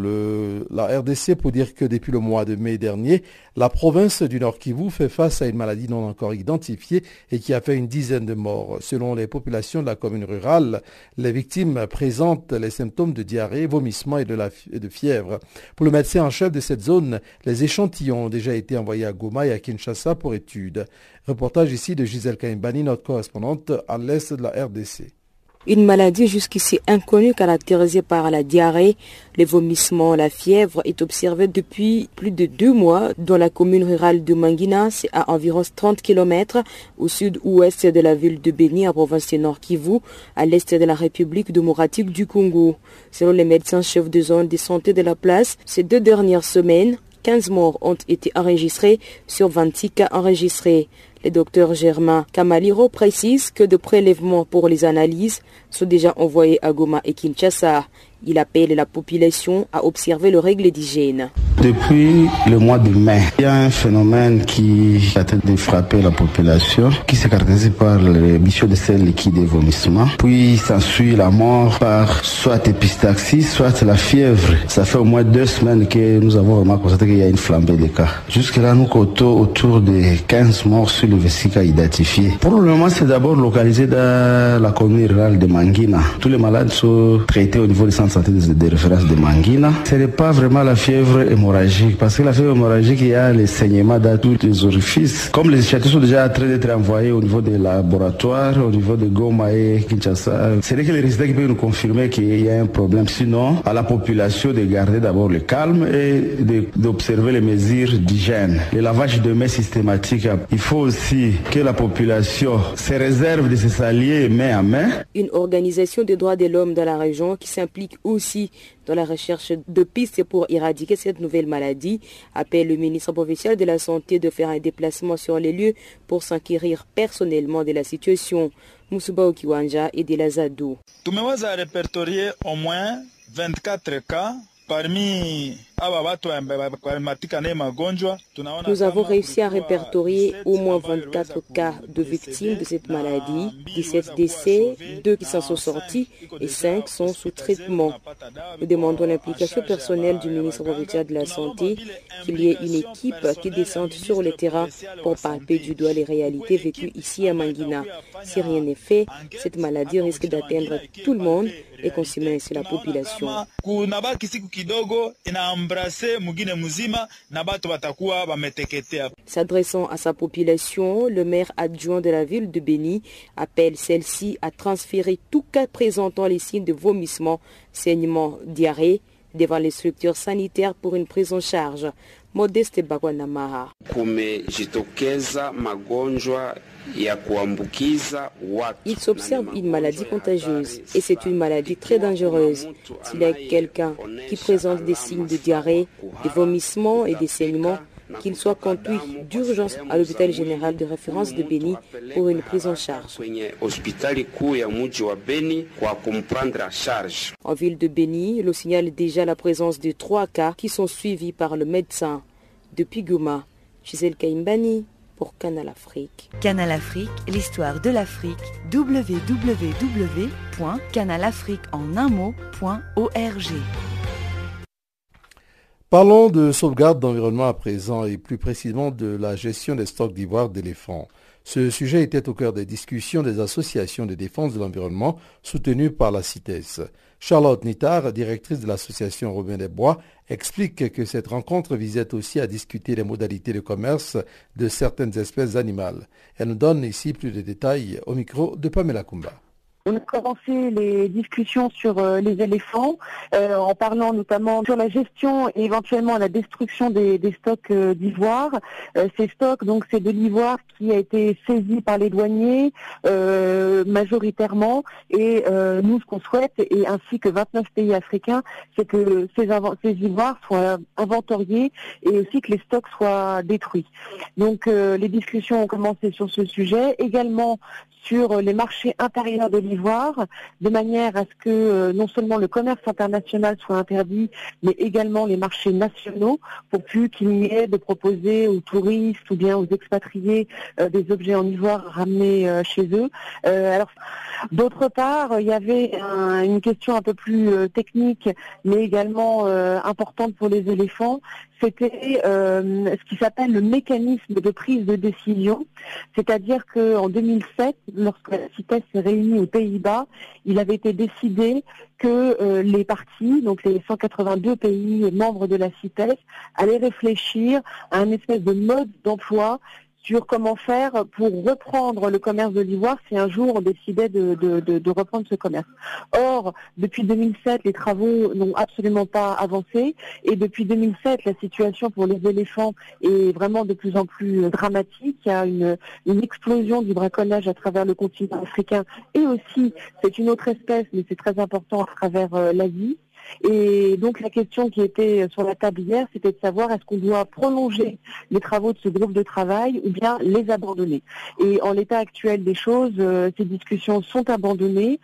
S2: la RDC, pour dire que depuis le mois de mai dernier, la province du Nord Kivu fait face à une maladie non encore identifiée et qui a fait une dizaine de morts. Selon les populations de la commune rurale, les victimes présentent les symptômes de diarrhée, vomissement et de, la, de fièvre. Pour le médecin en chef de cette zone, les échantillons ont déjà été envoyés à Goma et à Kinshasa pour études. Reportage ici de Gisèle Kaimbani, notre correspondante à l'est de la RDC.
S16: Une maladie jusqu'ici inconnue caractérisée par la diarrhée, les vomissements, la fièvre est observée depuis plus de deux mois dans la commune rurale de Manguina, c'est à environ 30 km au sud-ouest de la ville de Beni, à province du Nord Kivu, à l'est de la République démocratique du Congo. Selon les médecins chefs de zone de santé de la place, ces deux dernières semaines, 15 morts ont été enregistrés sur 26 cas enregistrés. Le docteur Germain Kamaliro précise que de prélèvements pour les analyses sont déjà envoyés à Goma et Kinshasa. Il appelle la population à observer le règles d'hygiène.
S17: Depuis le mois de mai, il y a un phénomène qui a de frapper la population, qui se caractérise par l'émission de sel liquide et vomissement. Puis s'ensuit la mort par soit épistaxie, soit la fièvre. Ça fait au moins deux semaines que nous avons vraiment constaté qu'il y a une flambée de cas. Jusque-là, nous comptons autour de 15 morts sur le vesica identifié. Pour le moment, c'est d'abord localisé dans la commune rurale de Manguina. Tous les malades sont traités au niveau du centre santé de référence de Manguina. Ce n'est pas vraiment la fièvre parce que la fièvre hémorragique, il y a les saignements dans tous les orifices. Comme les échantillons sont déjà en train d'être envoyés au niveau des laboratoires, au niveau de Goma et Kinshasa, c'est que les résultats qui peuvent nous confirmer qu'il y a un problème. Sinon, à la population de garder d'abord le calme et d'observer les mesures d'hygiène. Le lavage de mains systématique. Il faut aussi que la population se réserve de se s'allier main à main.
S16: Une organisation des droits de l'homme dans la région qui s'implique aussi dans la recherche de pistes pour éradiquer cette nouvelle maladie. Appelle le ministre provincial de la Santé de faire un déplacement sur les lieux pour s'inquirir personnellement de la situation. Moussouba Okiwanja et de Lazadou.
S18: Tumeweza répertorier au moins 24 cas parmi
S16: nous avons réussi à répertorier au moins 24 cas de victimes de cette maladie, 17 décès, 2 qui s'en sont sortis et 5 sont sous traitement. Nous demandons l'implication personnelle du ministre provincial de la Santé, qu'il y ait une équipe qui descende sur le terrain pour palper du doigt les réalités vécues ici à Manguina. Si rien n'est fait, cette maladie risque d'atteindre tout le monde et consommer ainsi la population. S'adressant à sa population, le maire adjoint de la ville de Béni appelle celle-ci à transférer tout cas présentant les signes de vomissement, saignement, diarrhée devant les structures sanitaires pour une prise en charge. Modeste Bagwanamaha. Il s'observe une maladie contagieuse et c'est une maladie très dangereuse. S'il y a quelqu'un qui présente des signes de diarrhée, des vomissements et des saignements, qu'il soit conduit d'urgence à l'hôpital général de référence de Béni pour une prise en charge. En ville de Béni, le signale déjà la présence de trois cas qui sont suivis par le médecin. Depuis Goma, Gisèle Kaimbani pour Canal Afrique.
S19: Canal Afrique, l'histoire de l'Afrique, www.canalafriqueenunmot.org.
S2: Parlons de sauvegarde d'environnement à présent et plus précisément de la gestion des stocks d'ivoire d'éléphants. Ce sujet était au cœur des discussions des associations de défense de l'environnement soutenues par la CITES. Charlotte Nittard, directrice de l'association Robin des Bois, explique que cette rencontre visait aussi à discuter les modalités de commerce de certaines espèces animales. Elle nous donne ici plus de détails au micro de Pamela Kumba.
S20: On a commencé les discussions sur euh, les éléphants euh, en parlant notamment sur la gestion et éventuellement la destruction des, stocks euh, d'ivoire. ces stocks, donc, c'est de l'ivoire qui a été saisi par les douaniers majoritairement. Et nous, ce qu'on souhaite, et ainsi que 29 pays africains, c'est que ces, ces ivoires soient inventoriés et aussi que les stocks soient détruits. Donc, les discussions ont commencé sur ce sujet. Également sur les marchés intérieurs de l'ivoire, de manière à ce que euh, non seulement le commerce international soit interdit, mais également les marchés nationaux, pour plus qu'il n'y ait de proposer aux touristes ou bien aux expatriés euh, des objets en ivoire ramenés euh, chez eux. alors, d'autre part, il y avait une question un peu plus technique, mais également importante pour les éléphants, c'était euh, ce qui s'appelle le mécanisme de prise de décision, c'est-à-dire qu'en 2007, lorsque la CITES s'est réunie aux Pays-Bas, il avait été décidé que euh, les partis, donc les 182 pays membres de la CITES, allaient réfléchir à un espèce de mode d'emploi sur comment faire pour reprendre le commerce de l'ivoire si un jour on décidait de, reprendre ce commerce. Or, depuis 2007, les travaux n'ont absolument pas avancé et depuis 2007, la situation pour les éléphants est vraiment de plus en plus dramatique. Il y a une, une explosion du braconnage à travers le continent africain et aussi, c'est une autre espèce, mais c'est très important à travers euh, l'Asie. Et donc la question qui était sur la table hier, c'était de savoir est-ce qu'on doit prolonger les travaux de ce groupe de travail ou bien les abandonner. Et en l'état actuel des choses, euh, ces discussions sont abandonnées.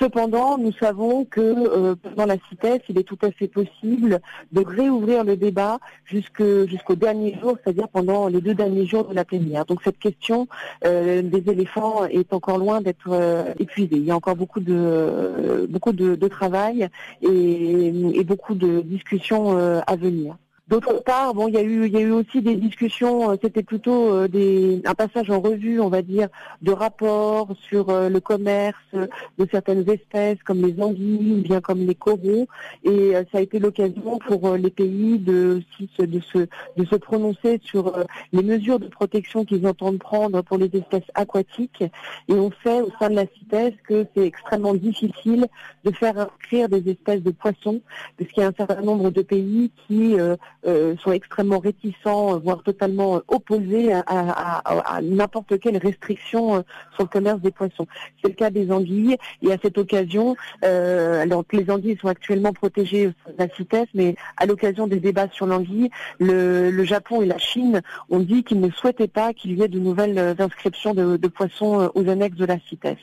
S20: Cependant, nous savons que euh, dans la CITES, il est tout à fait possible de réouvrir le débat jusqu'au dernier jour, c'est-à-dire pendant les deux derniers jours de la plénière. Donc cette question euh, des éléphants est encore loin d'être euh, épuisée. Il y a encore beaucoup de beaucoup de, travail et, beaucoup de discussions à venir. D'autre part, bon, il y a eu, il y a eu aussi des discussions. Euh, c'était plutôt euh, des, un passage en revue, on va dire, de rapports sur euh, le commerce de certaines espèces comme les anguilles ou bien comme les coraux. Et ça a été l'occasion pour les pays de, de, se, de se prononcer sur les mesures de protection qu'ils entendent prendre pour les espèces aquatiques. Et on sait au sein de la CITES que c'est extrêmement difficile de faire inscrire des espèces de poissons, parce qu'il y a un certain nombre de pays qui sont extrêmement réticents, voire totalement opposés à, n'importe quelle restriction sur le commerce des poissons. C'est le cas des anguilles. Et à cette occasion, alors que les anguilles sont actuellement protégées de la CITES, mais à l'occasion des débats sur l'anguille, le, le, Japon et la Chine ont dit qu'ils ne souhaitaient pas qu'il y ait de nouvelles inscriptions de, de poissons aux annexes de la CITES.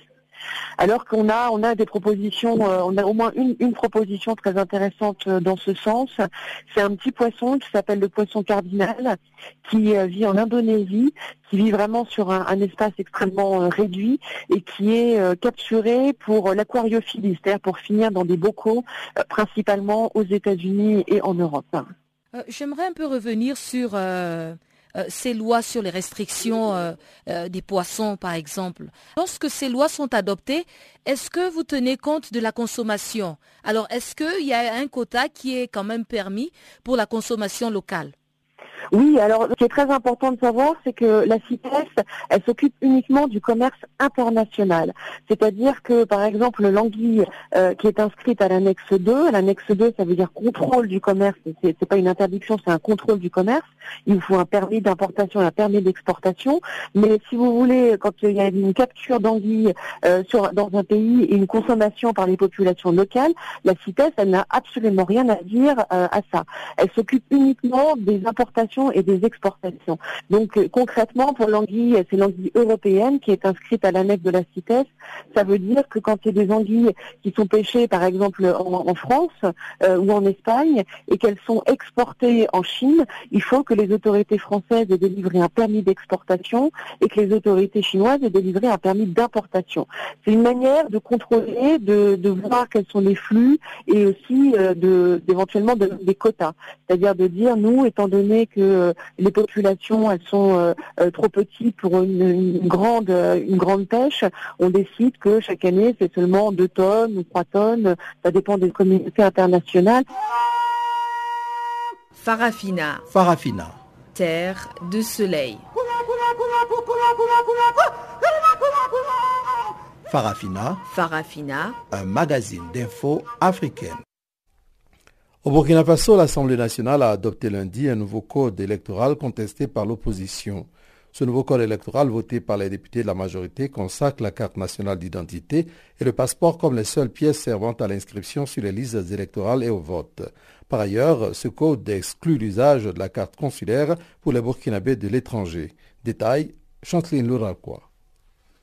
S20: Alors qu'on a, on a des propositions, euh, on a au moins une, proposition très intéressante euh, dans ce sens. C'est un petit poisson qui s'appelle le poisson cardinal, qui euh, vit en Indonésie, qui vit vraiment sur un, espace extrêmement réduit et qui est capturé pour l'aquariophilie, c'est-à-dire pour finir dans des bocaux, principalement aux États-Unis et en Europe.
S3: J'aimerais un peu revenir sur ces lois sur les restrictions euh, euh, des poissons, par exemple. Lorsque ces lois sont adoptées, est-ce que vous tenez compte de la consommation? Alors, est-ce qu'il y a un quota qui est quand même permis pour la consommation locale?
S20: Oui, alors ce qui est très important de savoir, c'est que la CITES, elle s'occupe uniquement du commerce international. C'est-à-dire que, par exemple, l'anguille euh, qui est inscrite à l'annexe 2, l'annexe 2, ça veut dire contrôle du commerce, c'est, c'est pas une interdiction, c'est un contrôle du commerce. Il faut un permis d'importation un permis d'exportation. Mais si vous voulez, quand il y a une capture d'anguille euh, dans un pays et une consommation par les populations locales, la CITES, elle n'a absolument rien à dire euh, à ça. Elle s'occupe uniquement des importations et des exportations. Donc euh, concrètement, pour l'anguille, c'est l'anguille européenne qui est inscrite à l'annexe de la CITES. Ça veut dire que quand il y a des anguilles qui sont pêchées, par exemple en, France euh, ou en Espagne, et qu'elles sont exportées en Chine, il faut que les autorités françaises aient délivré un permis d'exportation et que les autorités chinoises aient délivré un permis d'importation. C'est une manière de contrôler, de, de, voir quels sont les flux et aussi euh, de, des quotas. C'est-à-dire de dire, nous, étant donné que euh, les populations elles sont euh, euh, trop petites pour une, grande une grande pêche, on décide que chaque année c'est seulement 2 tonnes ou 3 tonnes, ça dépend des communautés internationales.
S1: Farafina.
S2: Farafina.
S1: Terre de soleil.
S2: Farafina.
S1: Farafina.
S2: Un magazine d'infos africaine. Au Burkina Faso, l'Assemblée nationale a adopté lundi un nouveau code électoral contesté par l'opposition. Ce nouveau code électoral voté par les députés de la majorité consacre la carte nationale d'identité et le passeport comme les seules pièces servant à l'inscription sur les listes électorales et au vote. Par ailleurs, ce code exclut l'usage de la carte consulaire pour les Burkinabés de l'étranger. Détail, Chanteline Louraquois.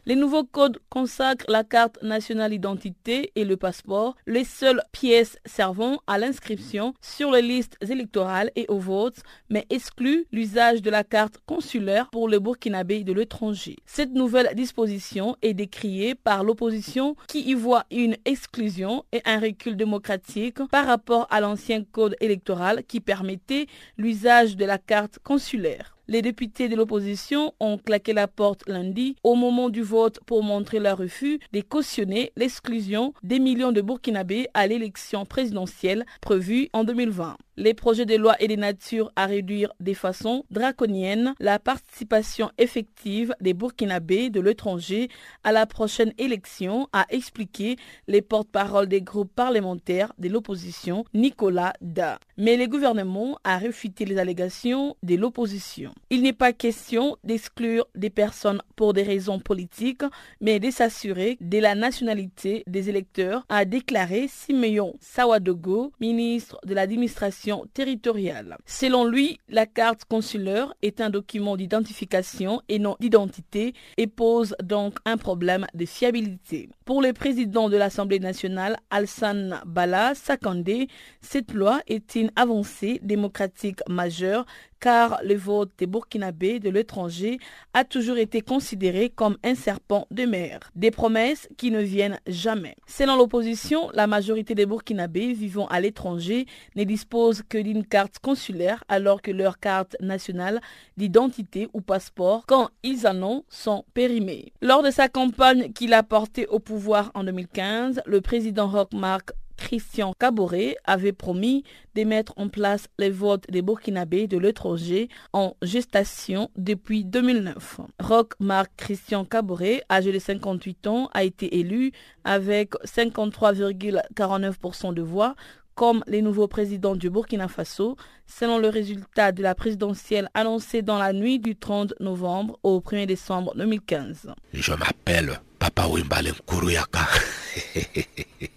S8: Les nouveaux codes consacrent la carte nationale d'identité et le passeport, les seules pièces servant à l'inscription sur les listes électorales et au vote, mais excluent l'usage de la carte consulaire pour le Burkinabé de l'étranger. Cette nouvelle disposition est décriée par l'opposition qui y voit une exclusion et un recul démocratique par rapport à l'ancien code électoral qui permettait l'usage de la carte consulaire. Les députés de l'opposition ont claqué la porte lundi au moment du vote pour montrer leur refus de cautionner l'exclusion des millions de Burkinabés à l'élection présidentielle prévue en 2020. Les projets de loi et des natures à réduire de façon draconienne la participation effective des Burkinabés de l'étranger à la prochaine élection, a expliqué les porte-parole des groupes parlementaires de l'opposition, Nicolas Da. Mais le gouvernement a réfuté les allégations de l'opposition. Il n'est pas question d'exclure des personnes pour des raisons politiques, mais de s'assurer de la nationalité des électeurs, a déclaré Simeon Sawadogo, ministre de l'administration territoriale. Selon lui, la carte consulaire est un document d'identification et non d'identité et pose donc un problème de fiabilité. Pour le président de l'Assemblée nationale, Alsan Bala Sakandé, cette loi est une avancée démocratique majeure car le vote des Burkinabés de l'étranger a toujours été considéré comme un serpent de mer. Des promesses qui ne viennent jamais. Selon l'opposition, la majorité des Burkinabés vivant à l'étranger ne disposent que d'une carte consulaire alors que leurs cartes nationales d'identité ou passeport, quand ils en ont, sont périmées. Lors de sa campagne qu'il a portée au pouvoir en 2015, le président Rockmark Christian Caboret avait promis de mettre en place les votes des Burkinabés de l'étranger en gestation depuis 2009. Roch Marc Christian Caboret, âgé de 58 ans, a été élu avec 53,49% de voix comme les nouveaux présidents du Burkina Faso, selon le résultat de la présidentielle annoncée dans la nuit du 30 novembre au 1er décembre 2015.
S21: Je m'appelle Papa <laughs>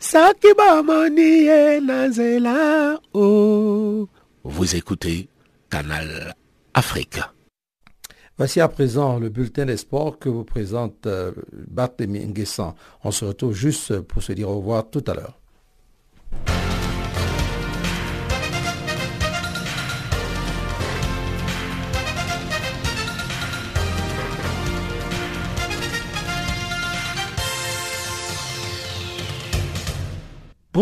S21: Kuruyaka. Vous écoutez Canal Afrique.
S2: Voici à présent le bulletin des sports que vous présente euh, Barthélemy Nguessan. On se retrouve juste pour se dire au revoir tout à l'heure.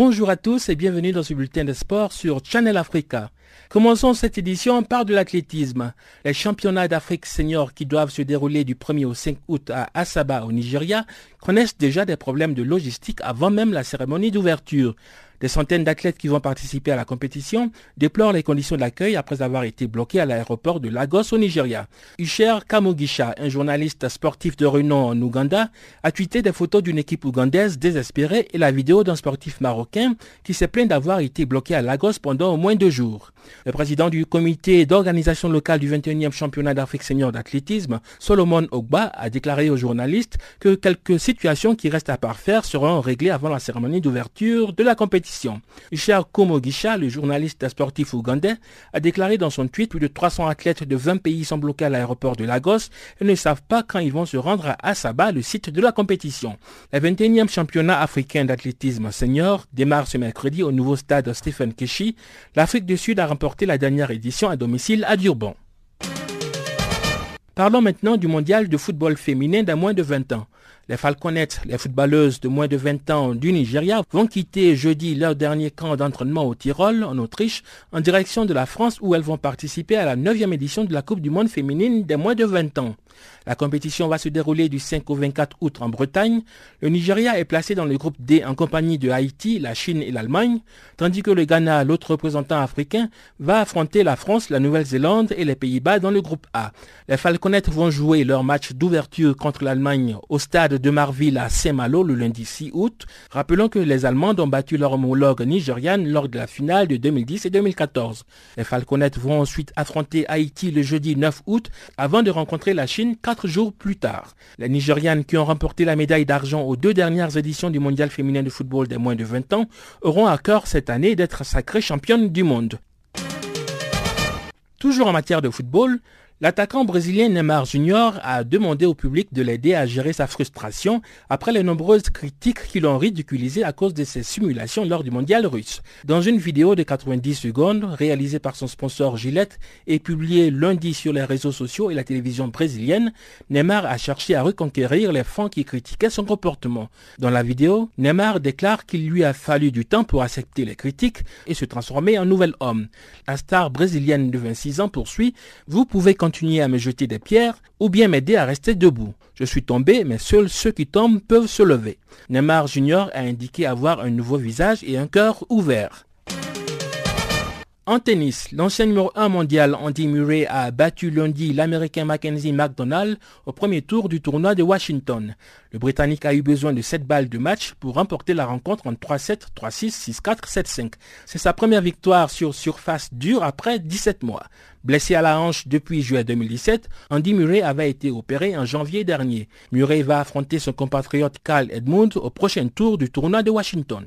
S13: Bonjour à tous et bienvenue dans ce bulletin de sport sur Channel Africa. Commençons cette édition par de l'athlétisme. Les championnats d'Afrique senior qui doivent se dérouler du 1er au 5 août à Asaba au Nigeria connaissent déjà des problèmes de logistique avant même la cérémonie d'ouverture. Des centaines d'athlètes qui vont participer à la compétition déplorent les conditions d'accueil après avoir été bloqués à l'aéroport de Lagos au Nigeria. Usher Kamugisha, un journaliste sportif de renom en Ouganda, a tweeté des photos d'une équipe ougandaise désespérée et la vidéo d'un sportif marocain qui s'est plaint d'avoir été bloqué à Lagos pendant au moins deux jours. Le président du comité d'organisation locale du 21e championnat d'Afrique senior d'athlétisme, Solomon Ogba, a déclaré aux journalistes que quelques situations qui restent à parfaire seront réglées avant la cérémonie d'ouverture de la compétition. Cher Komogisha, le journaliste sportif ougandais, a déclaré dans son tweet plus de 300 athlètes de 20 pays sont bloqués à l'aéroport de Lagos et ne savent pas quand ils vont se rendre à Asaba, le site de la compétition. Le 21e championnat africain d'athlétisme senior démarre ce mercredi au nouveau stade Stephen Keshi. L'Afrique du Sud a remporté la dernière édition à domicile à Durban. Parlons maintenant du mondial de football féminin d'à moins de 20 ans. Les Falconettes, les footballeuses de moins de 20 ans du Nigeria, vont quitter jeudi leur dernier camp d'entraînement au Tyrol, en Autriche, en direction de la France où elles vont participer à la 9e édition de la Coupe du monde féminine des moins de 20 ans. La compétition va se dérouler du 5 au 24 août en Bretagne. Le Nigeria est placé dans le groupe D en compagnie de Haïti, la Chine et l'Allemagne, tandis que le Ghana, l'autre représentant africain, va affronter la France, la Nouvelle-Zélande et les Pays-Bas dans le groupe A. Les Falconettes vont jouer leur match d'ouverture contre l'Allemagne au stade de Marville à Saint-Malo le lundi 6 août. Rappelons que les Allemandes ont battu leur homologue nigériane lors de la finale de 2010 et 2014. Les Falconettes vont ensuite affronter Haïti le jeudi 9 août avant de rencontrer la Chine quatre jours plus tard. Les Nigérianes qui ont remporté la médaille d'argent aux deux dernières éditions du mondial féminin de football des moins de 20 ans auront à cœur cette année d'être sacrées championnes du monde. Toujours en matière de football, L'attaquant brésilien Neymar Junior a demandé au public de l'aider à gérer sa frustration après les nombreuses critiques qui l'ont ridiculisé à cause de ses simulations lors du mondial russe. Dans une vidéo de 90 secondes réalisée par son sponsor Gillette et publiée lundi sur les réseaux sociaux et la télévision brésilienne, Neymar a cherché à reconquérir les fans qui critiquaient son comportement. Dans la vidéo, Neymar déclare qu'il lui a fallu du temps pour accepter les critiques et se transformer en nouvel homme. La star brésilienne de 26 ans poursuit, vous pouvez à me jeter des pierres ou bien m'aider à rester debout. Je suis tombé, mais seuls ceux qui tombent peuvent se lever. Neymar Junior a indiqué avoir un nouveau visage et un cœur ouvert. En tennis, l'ancien numéro 1 mondial Andy Murray a battu lundi l'Américain Mackenzie McDonald au premier tour du tournoi de Washington. Le Britannique a eu besoin de 7 balles de match pour remporter la rencontre en 3-7, 3-6, 6-4, 7-5. C'est sa première victoire sur surface dure après 17 mois. Blessé à la hanche depuis juillet 2017, Andy Murray avait été opéré en janvier dernier. Murray va affronter son compatriote Carl Edmund au prochain tour du tournoi de Washington.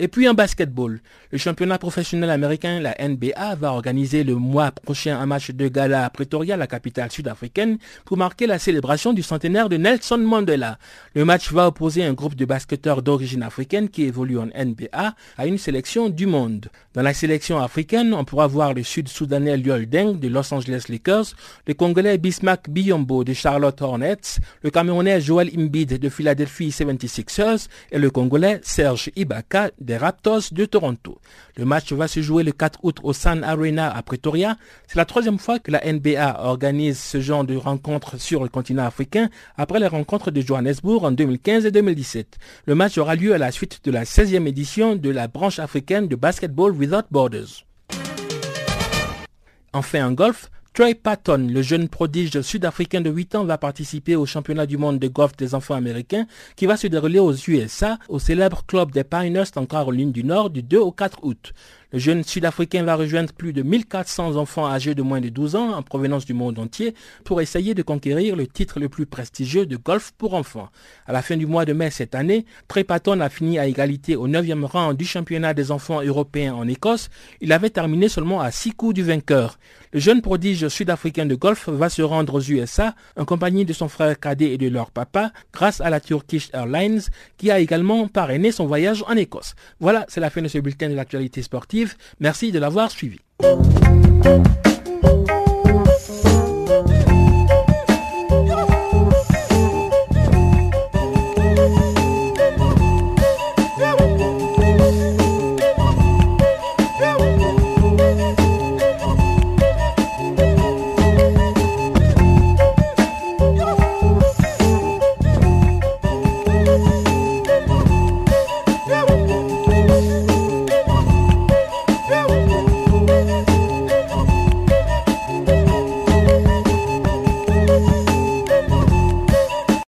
S13: Et puis en basketball, le championnat professionnel américain, la NBA, va organiser le mois prochain un match de gala à Pretoria, la capitale sud-africaine, pour marquer la célébration du centenaire de Nelson Mandela. Le match va opposer un groupe de basketteurs d'origine africaine qui évolue en NBA à une sélection du monde. Dans la sélection africaine, on pourra voir le sud-soudanais Liol Deng de Los Angeles Lakers, le congolais Bismack Biyombo de Charlotte Hornets, le camerounais Joel Embiid de Philadelphie 76ers et le congolais Serge Ibaka des Raptors de Toronto. Le match va se jouer le 4 août au Sun Arena à Pretoria. C'est la troisième fois que la NBA organise ce genre de rencontre sur le continent africain après les rencontres de Johannesburg en 2015 et 2017. Le match aura lieu à la suite de la 16e édition de la branche africaine de Basketball Without Borders. Enfin en golf, Trey Patton, le jeune prodige sud-africain de 8 ans, va participer au championnat du monde de golf des enfants américains qui va se dérouler aux USA au célèbre club des Pinehurst en Caroline du Nord du 2 au 4 août. Le jeune Sud-Africain va rejoindre plus de 1400 enfants âgés de moins de 12 ans en provenance du monde entier pour essayer de conquérir le titre le plus prestigieux de golf pour enfants. À la fin du mois de mai cette année, Trey Patton a fini à égalité au 9e rang du championnat des enfants européens en Écosse. Il avait terminé seulement à 6 coups du vainqueur. Le jeune prodige sud-africain de golf va se rendre aux USA en compagnie de son frère cadet et de leur papa grâce à la Turkish Airlines qui a également parrainé son voyage en Écosse. Voilà, c'est la fin de ce bulletin de l'actualité sportive. Merci de l'avoir suivi.